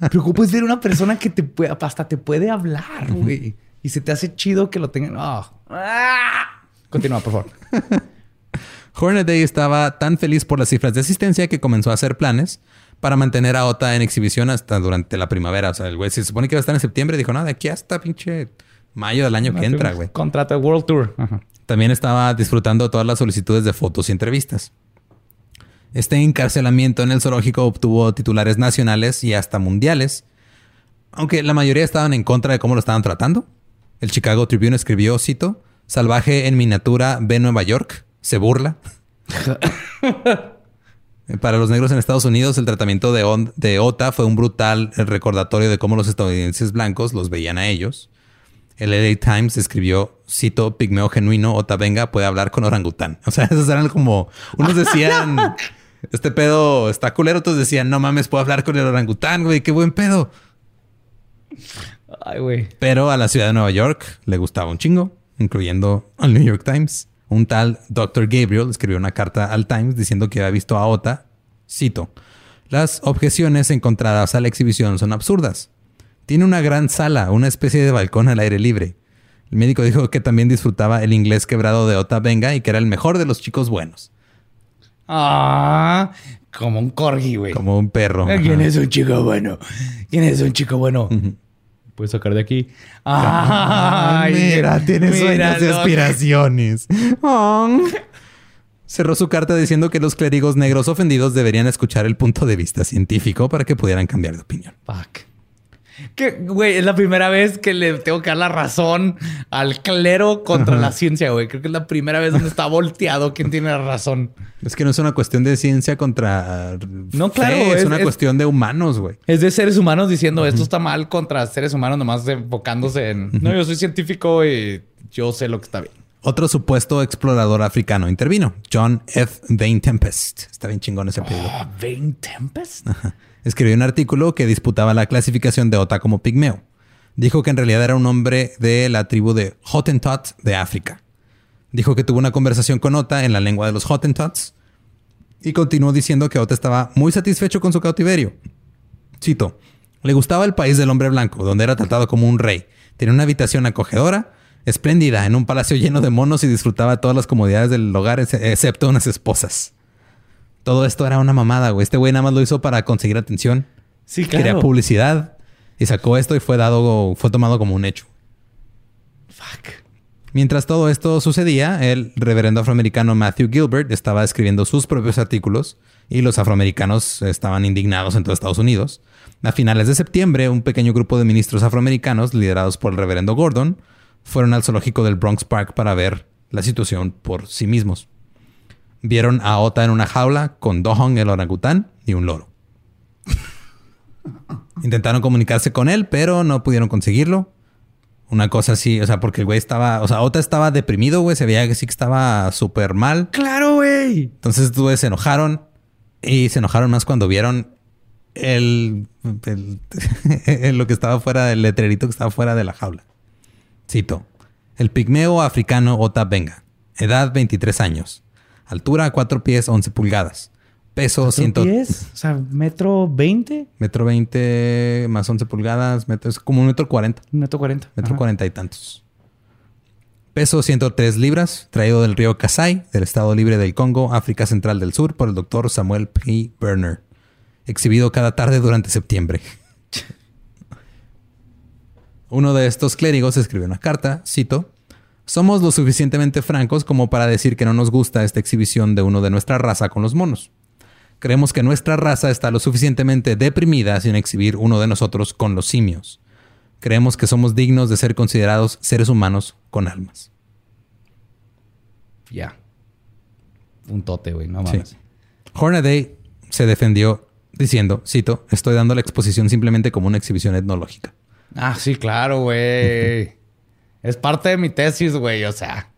Pero ¿cómo puedes ver a una persona que te puede, hasta te puede hablar, güey? Y se te hace chido que lo tengan. Oh. Continúa, por favor. (laughs) Hornaday estaba tan feliz por las cifras de asistencia que comenzó a hacer planes para mantener a Ota en exhibición hasta durante la primavera. O sea, el güey se supone que iba a estar en septiembre. Dijo, no, de aquí hasta pinche Mayo del año que entra, güey. Contrato World Tour. También estaba disfrutando todas las solicitudes de fotos y entrevistas. Este encarcelamiento en el zoológico obtuvo titulares nacionales y hasta mundiales, aunque la mayoría estaban en contra de cómo lo estaban tratando. El Chicago Tribune escribió, cito, Salvaje en miniatura ve Nueva York, se burla. (laughs) Para los negros en Estados Unidos, el tratamiento de, de OTA fue un brutal recordatorio de cómo los estadounidenses blancos los veían a ellos. El LA Times escribió, cito, pigmeo genuino, Ota venga, puede hablar con orangután. O sea, (laughs) esos eran como, unos decían, (laughs) este pedo está culero, otros decían, no mames, puedo hablar con el orangután, güey, qué buen pedo. Ay, güey. Pero a la ciudad de Nueva York le gustaba un chingo, incluyendo al New York Times. Un tal Dr. Gabriel escribió una carta al Times diciendo que había visto a Ota, cito, las objeciones encontradas a la exhibición son absurdas. Tiene una gran sala, una especie de balcón al aire libre. El médico dijo que también disfrutaba el inglés quebrado de Ota Venga y que era el mejor de los chicos buenos. Ah, como un corgi, güey. Como un perro. ¿Quién es un chico bueno? ¿Quién es un chico bueno? Puedes sacar de aquí. Ay, mira, tiene sueños y aspiraciones. Cerró su carta diciendo que los clérigos negros ofendidos deberían escuchar el punto de vista científico para que pudieran cambiar de opinión. Fuck. Que, güey, es la primera vez que le tengo que dar la razón al clero contra la ciencia, güey. Creo que es la primera vez donde está (laughs) volteado quien tiene la razón. Es que no es una cuestión de ciencia contra. No, claro. es, una cuestión de humanos, güey. Es de seres humanos diciendo esto está mal contra seres humanos, nomás enfocándose en. No, yo soy científico y yo sé lo que está bien. Otro supuesto explorador africano intervino, John F. Vane Tempest. Está bien chingón ese apellido. Oh, Tempest. Ajá escribió un artículo que disputaba la clasificación de Ota como pigmeo. Dijo que en realidad era un hombre de la tribu de Hottentots de África. Dijo que tuvo una conversación con Ota en la lengua de los Hottentots y continuó diciendo que Ota estaba muy satisfecho con su cautiverio. Cito, le gustaba el país del hombre blanco, donde era tratado como un rey. Tenía una habitación acogedora, espléndida, en un palacio lleno de monos y disfrutaba todas las comodidades del hogar, excepto unas esposas. Todo esto era una mamada, güey. Este güey nada más lo hizo para conseguir atención. Sí, claro. Quería publicidad y sacó esto y fue dado, fue tomado como un hecho. Fuck. Mientras todo esto sucedía, el reverendo afroamericano Matthew Gilbert estaba escribiendo sus propios artículos y los afroamericanos estaban indignados en todo Estados Unidos. A finales de septiembre, un pequeño grupo de ministros afroamericanos, liderados por el reverendo Gordon, fueron al zoológico del Bronx Park para ver la situación por sí mismos. Vieron a Ota en una jaula con Dohong, el orangután, y un loro. Intentaron comunicarse con él, pero no pudieron conseguirlo. Una cosa así, o sea, porque el güey estaba, o sea, Ota estaba deprimido, güey, se veía que sí que estaba súper mal. Claro, güey. Entonces, güey, se enojaron y se enojaron más cuando vieron el, el (laughs) lo que estaba fuera del letrerito que estaba fuera de la jaula. Cito: El pigmeo africano Ota Venga, edad 23 años, Altura 4 pies 11 pulgadas. Peso 100 pies? O sea, metro 20. Metro 20 más 11 pulgadas. Metro, es como un metro 40. Un metro 40. Metro 40 y tantos. Peso 103 libras, traído del río Kasai, del Estado Libre del Congo, África Central del Sur, por el doctor Samuel P. Berner. Exhibido cada tarde durante septiembre. (laughs) Uno de estos clérigos escribió una carta, cito, somos lo suficientemente francos como para decir que no nos gusta esta exhibición de uno de nuestra raza con los monos. Creemos que nuestra raza está lo suficientemente deprimida sin exhibir uno de nosotros con los simios. Creemos que somos dignos de ser considerados seres humanos con almas. Ya. Un tote, güey, no mames. Hornaday se defendió diciendo, cito, estoy dando la exposición simplemente como una exhibición etnológica. Ah, sí, claro, güey. (laughs) Es parte de mi tesis, güey. O sea,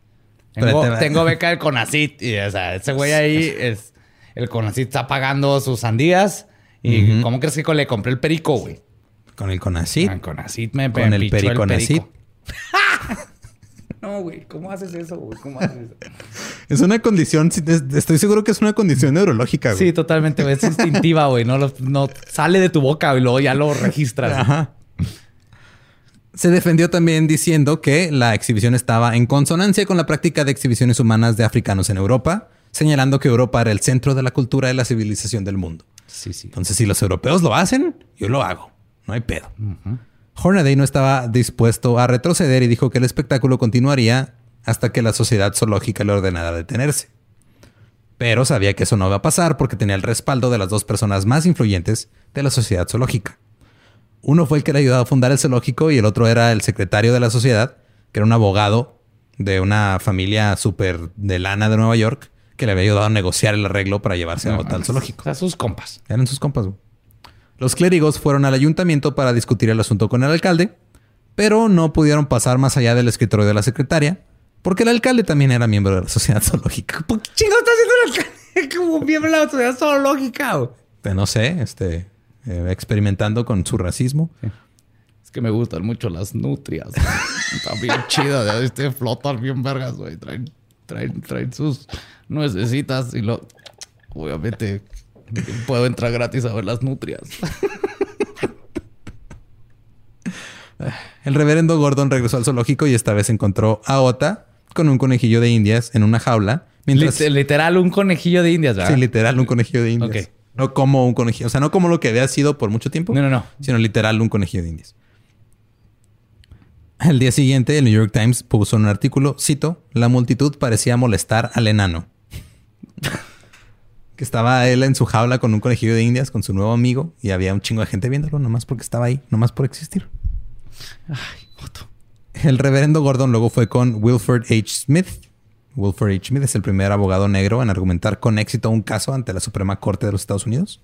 tengo, beca del CONACIT. Y, o sea, ese güey ahí es... El CONACIT está pagando sus sandías. ¿Y cómo crees que le compré el perico, güey? ¿Con el CONACIT? Con CONACIT me Con el periconacit. (laughs) no, güey. ¿Cómo haces eso, güey? ¿Cómo haces eso? Es una condición... Estoy seguro que es una condición neurológica, güey. Sí, totalmente, güey. Es instintiva, güey. No, no sale de tu boca y luego ya lo registras. Ajá. Se defendió también diciendo que la exhibición estaba en consonancia con la práctica de exhibiciones humanas de africanos en Europa, señalando que Europa era el centro de la cultura y la civilización del mundo. Sí, sí. Entonces, si los europeos lo hacen, yo lo hago. No hay pedo. Hornaday no estaba dispuesto a retroceder y dijo que el espectáculo continuaría hasta que la sociedad zoológica le ordenara detenerse. Pero sabía que eso no iba a pasar porque tenía el respaldo de las dos personas más influyentes de la sociedad zoológica. Uno fue el que le ayudó a fundar el zoológico y el otro era el secretario de la sociedad, que era un abogado de una familia súper de lana de Nueva York, que le había ayudado a negociar el arreglo para llevarse a al zoológico. O sea, sus compas. Eran sus compas. güey. Los clérigos fueron al ayuntamiento para discutir el asunto con el alcalde, pero no pudieron pasar más allá del escritorio de la secretaria, porque el alcalde también era miembro de la sociedad (laughs) zoológica. ¿Por qué chingados está haciendo el alcalde (laughs) como miembro de la sociedad zoológica? güey? Este, No sé, este, eh, experimentando con su racismo. Es que me gustan mucho las nutrias. (laughs) Está bien chida. de Este flotan bien vergas, güey. Traen, traen, traen sus nuecesitas y lo... Obviamente puedo entrar gratis a ver las nutrias. El reverendo Gordon regresó al zoológico y esta vez encontró a Ota con un conejillo de indias en una jaula. Mientras, Lit- literal, un conejillo de indias, ¿verdad? sí, literal, un conejillo de indias. Ok. No como un conejillo, o sea, no como lo que había sido por mucho tiempo, No, no, no. sino literal un conejillo de indias. El día siguiente, el New York Times puso un artículo, cito, la multitud parecía molestar al enano. (laughs) que estaba él en su jaula con un conejillo de indias, con su nuevo amigo, y había un chingo de gente viéndolo, nomás porque estaba ahí, nomás por existir. El reverendo Gordon luego fue con Wilford H. Smith. Wilford H. Smith es el primer abogado negro en argumentar con éxito un caso ante la Suprema Corte de los Estados Unidos.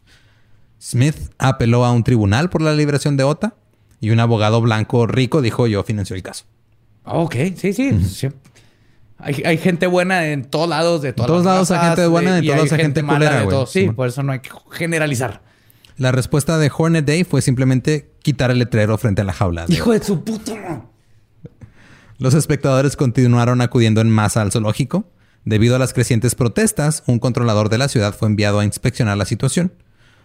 Smith apeló a un tribunal por la liberación de Ota y un abogado blanco rico dijo yo financio el caso. Ok, sí, sí. sí. Hay, hay gente buena en todos lados, de todas todos las lados hay gente buena, de- en todos lados hay gente mala culera, de güey. todos. Sí, por eso no hay que generalizar. La respuesta de Hornet Day fue simplemente quitar el letrero frente a la jaula. Hijo de su puta. Los espectadores continuaron acudiendo en masa al zoológico. Debido a las crecientes protestas, un controlador de la ciudad fue enviado a inspeccionar la situación.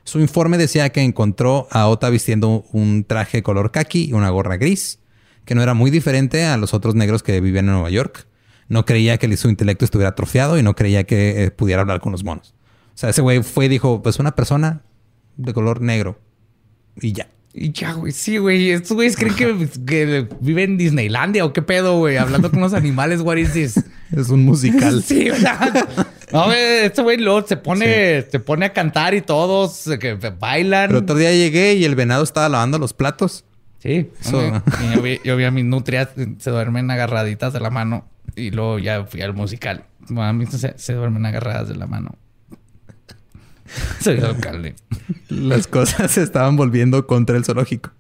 Su informe decía que encontró a Ota vistiendo un traje color khaki y una gorra gris, que no era muy diferente a los otros negros que vivían en Nueva York. No creía que su intelecto estuviera atrofiado y no creía que eh, pudiera hablar con los monos. O sea, ese güey fue y dijo, pues una persona de color negro. Y ya. Y ya, güey, sí, güey. Estos güeyes creen que, que viven en Disneylandia o qué pedo, güey. Hablando con los animales, what is this? (laughs) Es un musical. (laughs) Sí, sea. No, güey, este güey luego se pone, se pone a cantar y todos eh, que bailan. Pero otro día llegué y el venado estaba lavando los platos. Sí. (laughs) Y yo, vi, yo vi a mis nutrias, se duermen agarraditas de la mano. Y luego ya fui al musical. A mí se, se duermen agarradas de la mano. (laughs) Soy el alcalde. Las cosas se estaban volviendo contra el zoológico.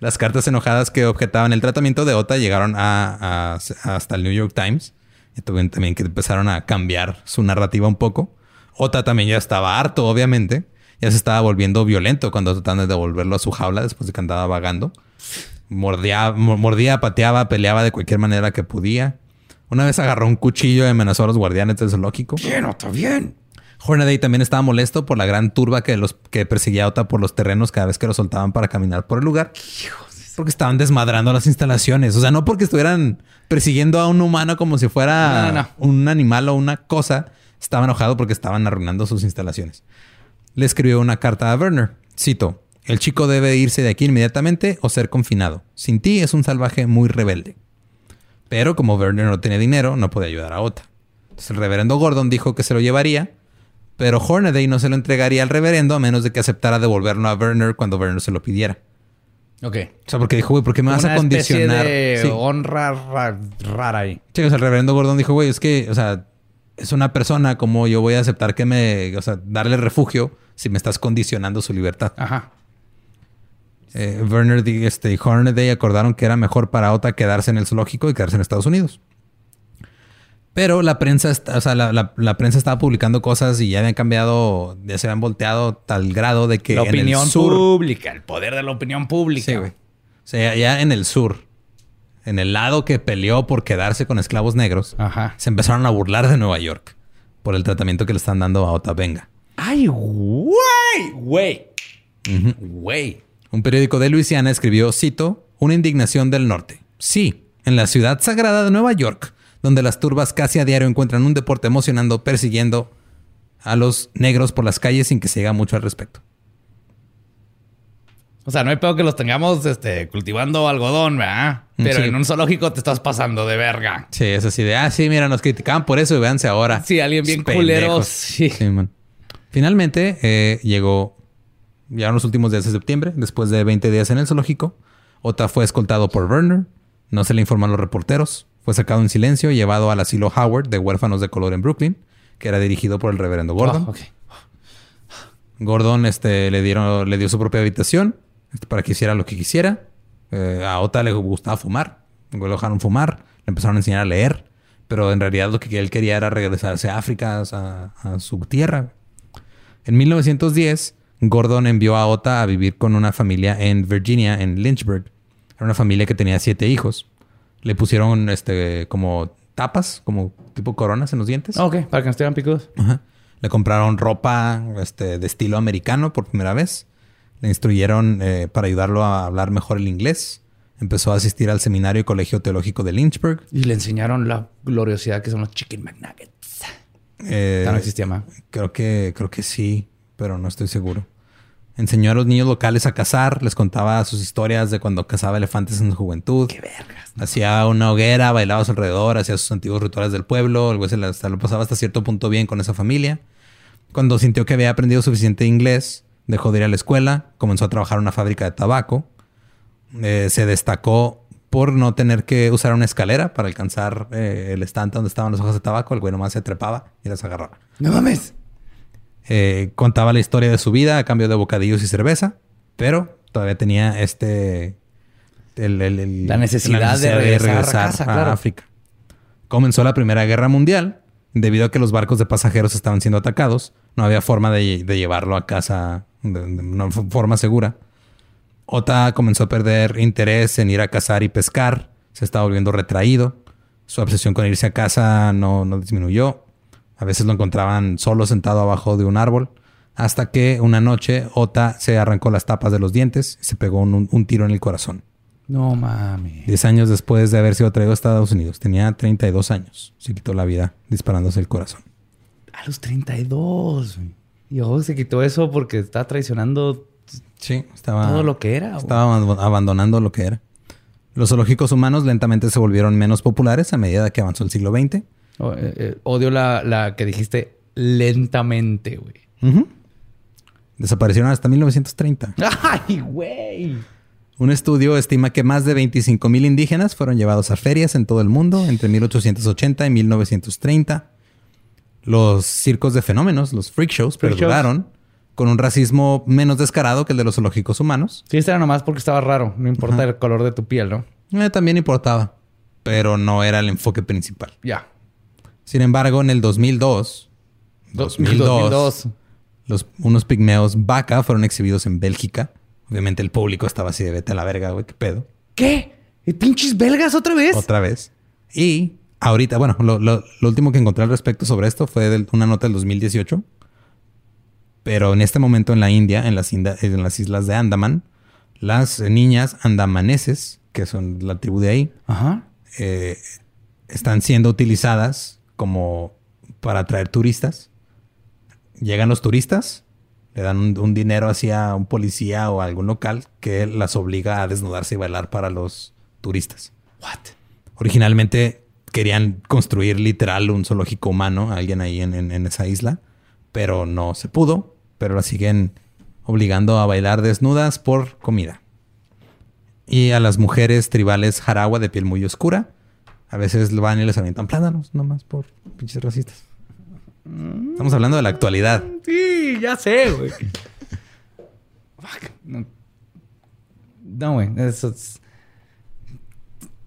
Las cartas enojadas que objetaban el tratamiento de Ota llegaron a, a- hasta el New York Times. Y tuvieron también que empezaron a cambiar su narrativa un poco. Ota también ya estaba harto, obviamente. Ya se estaba volviendo violento cuando trataban de devolverlo a su jaula después de que andaba vagando. Mordía, mo- mordía, pateaba, peleaba de cualquier manera que podía. Una vez agarró un cuchillo y amenazó a los guardianes del zoológico. Bien, está bien. Hornaday también estaba molesto por la gran turba que los que perseguía a Ota por los terrenos cada vez que lo soltaban para caminar por el lugar. Porque estaban desmadrando las instalaciones. O sea, no porque estuvieran persiguiendo a un humano como si fuera No, no, no. un animal o una cosa. Estaba enojado porque estaban arruinando sus instalaciones. Le escribió una carta a Werner. Cito: El chico debe irse de aquí inmediatamente o ser confinado. Sin ti es un salvaje muy rebelde. Pero como Werner no tenía dinero, no podía ayudar a Ota. Entonces el reverendo Gordon dijo que se lo llevaría, pero Hornaday no se lo entregaría al reverendo a menos de que aceptara devolverlo a Werner cuando Werner se lo pidiera. Ok. O sea, porque dijo, güey, ¿por qué me vas Una a condicionar? de Sí. honra ra- rara ahí. Sí, o sea, el reverendo Gordon dijo, güey, es que, o sea, es una persona como yo voy a aceptar que me, o sea, darle refugio si me estás condicionando su libertad. Ajá. Eh, Werner este, y Hornaday acordaron que era mejor para Ota quedarse en el zoológico y quedarse en Estados Unidos. Pero la prensa, o sea, la, la- la prensa estaba publicando cosas y ya habían cambiado, ya se habían volteado tal grado de que la en opinión el sur, pública, el poder de la opinión pública. Sí, güey. O sea, ya, en el sur, en el lado que peleó por quedarse con esclavos negros, Ajá. se empezaron a burlar de Nueva York por el tratamiento que le están dando a Ota Venga. Ay, güey, güey. Güey. Un periódico de Luisiana escribió, cito, una indignación del norte. Sí, en la ciudad sagrada de Nueva York, donde las turbas casi a diario encuentran un deporte emocionando persiguiendo a los negros por las calles sin que se diga mucho al respecto. O sea, no hay pedo que los tengamos este, cultivando algodón, ¿verdad? Pero en un zoológico te estás pasando de verga. Sí, es así de, ah, sí, mira, nos criticaban por eso y véanse ahora. Sí, alguien bien culero. Sí. Finalmente eh, llegó ya en los últimos días de septiembre, después de 20 días en el zoológico. Ota fue escoltado por Werner. No se le informó a los reporteros. Fue sacado en silencio y llevado al asilo Howard de huérfanos de color en Brooklyn, que era dirigido por el reverendo Gordon. Ah, Gordon este, le, dieron, le dio su propia habitación este, para que hiciera lo que quisiera. Eh, a Ota le gustaba fumar. Lo dejaron fumar. Le empezaron a enseñar a leer. Pero en realidad lo que él quería era regresarse a África, a, su tierra. En 1910, Gordon envió a Ota a vivir con una familia en Virginia, en Lynchburg. Era una familia que tenía siete hijos. Le pusieron este como tapas, como tipo coronas en los dientes. ok, para que no estuvieran picudos. Le compraron ropa este, de estilo americano por primera vez. Le instruyeron eh, para ayudarlo a hablar mejor el inglés. Empezó a asistir al seminario y colegio teológico de Lynchburg. Y le enseñaron la gloriosidad que son los chicken McNuggets. Eh, no existía más. Creo que, creo que sí, pero no estoy seguro. Enseñó a los niños locales a cazar, les contaba sus historias de cuando cazaba elefantes en su juventud. ¡Qué vergas! Hacía una hoguera, bailaba a su alrededor, hacía sus antiguos rituales del pueblo. El güey se lo pasaba hasta cierto punto bien con esa familia. Cuando sintió que había aprendido suficiente inglés, dejó de ir a la escuela, comenzó a trabajar en una fábrica de tabaco. Eh, se destacó por no tener que usar una escalera para alcanzar eh, el estante donde estaban las hojas de tabaco. El güey nomás se trepaba y las agarraba. ¡No mames! Eh, contaba la historia de su vida a cambio de bocadillos y cerveza, pero todavía tenía este... la, necesidad de regresar, a, África. Comenzó la Primera Guerra Mundial. Debido a que los barcos de pasajeros estaban siendo atacados, no había forma de, llevarlo a casa de, una forma segura. Ota comenzó a perder interés en ir a cazar y pescar. Se estaba volviendo retraído. Su obsesión con irse a casa no, no disminuyó. A veces lo encontraban solo sentado abajo de un árbol. Hasta que una noche Ota se arrancó las tapas de los dientes y se pegó un, tiro en el corazón. No mames. Diez años después de haber sido traído a Estados Unidos. Tenía 32 años. Se quitó la vida disparándose el corazón. A los 32. Y ojo, se quitó eso porque estaba traicionando sí, estaba, todo lo que era. Estaba abandonando lo que era. Los zoológicos humanos lentamente se volvieron menos populares a medida que avanzó el siglo XX. Oh, eh, eh, odio la, que dijiste lentamente, güey. Desaparecieron hasta 1930. (laughs) ¡Ay, güey! Un estudio estima que más de 25 mil indígenas fueron llevados a ferias en todo el mundo entre 1880 y 1930. Los circos de fenómenos, los freak shows, perduraron con un racismo menos descarado que el de los zoológicos humanos. Sí, este era nomás porque estaba raro. No importa el color de tu piel, ¿no? Eh, también importaba, pero no era el enfoque principal. Ya. Sin embargo, en el 2002, 2002, Los, unos pigmeos vaca fueron exhibidos en Bélgica. Obviamente el público estaba así de vete a la verga, güey, qué pedo. ¿Qué? ¿Y pinches belgas otra vez? Otra vez. Y ahorita, bueno, lo, último que encontré al respecto sobre esto fue una nota del 2018. Pero en este momento en la India, en las, en las islas de Andaman, las niñas andamaneses, que son la tribu de ahí, eh, están siendo utilizadas como para atraer turistas. Llegan los turistas, le dan un, dinero hacia un policía o algún local que las obliga a desnudarse y bailar para los turistas. What? Originalmente querían construir literal un zoológico humano, alguien ahí en, esa isla, pero no se pudo. Pero la siguen obligando a bailar desnudas por comida. Y a las mujeres tribales jaragua de piel muy oscura a veces van y les avientan plátanos, nomás por pinches racistas. Estamos hablando de la actualidad. Sí, ya sé, güey. (laughs) no, güey. Eso es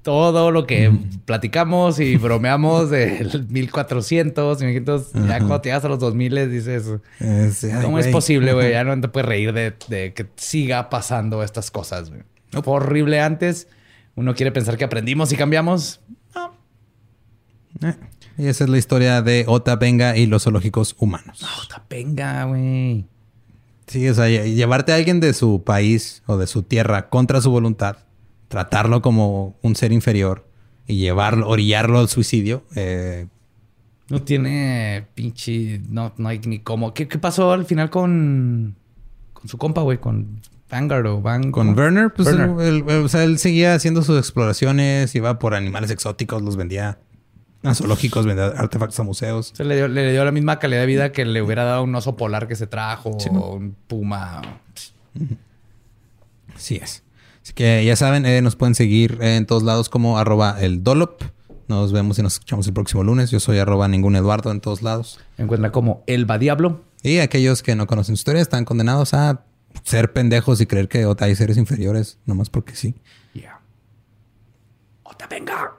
todo lo que platicamos y (laughs) bromeamos del 1400, 1500, ya cuando te llegas a los 2000 dices, ¿cómo es posible, güey? Ya no te puedes reír de, que siga pasando estas cosas, güey. Fue horrible antes. Uno quiere pensar que aprendimos y cambiamos. Eh, y esa es la historia de Otapenga y los zoológicos humanos. Otapenga, güey. Sí, o sea, llevarte a alguien de su país o de su tierra contra su voluntad, tratarlo como un ser inferior y llevarlo, orillarlo al suicidio. Eh, no tiene pinche. No, no hay ni cómo. ¿Qué, pasó al final con. con su compa, güey? Con Vanguard o Van... Con Werner, pues Él, o sea, él seguía haciendo sus exploraciones, iba por animales exóticos, los vendía a zoológicos, vendía artefactos a museos. Se le dio, le dio la misma calidad de vida que le hubiera dado un oso polar que se trajo o un puma. Así es. Así que ya saben, eh, nos pueden seguir en todos lados como arroba el Dolop. Nos vemos y nos escuchamos el próximo lunes. Yo soy arroba ningún Eduardo en todos lados. Encuentra como Elba Diablo. Y aquellos que no conocen su historia están condenados a ser pendejos y creer que hay seres inferiores, nomás porque sí. Yeah. ¡Ota venga!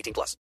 18 plus.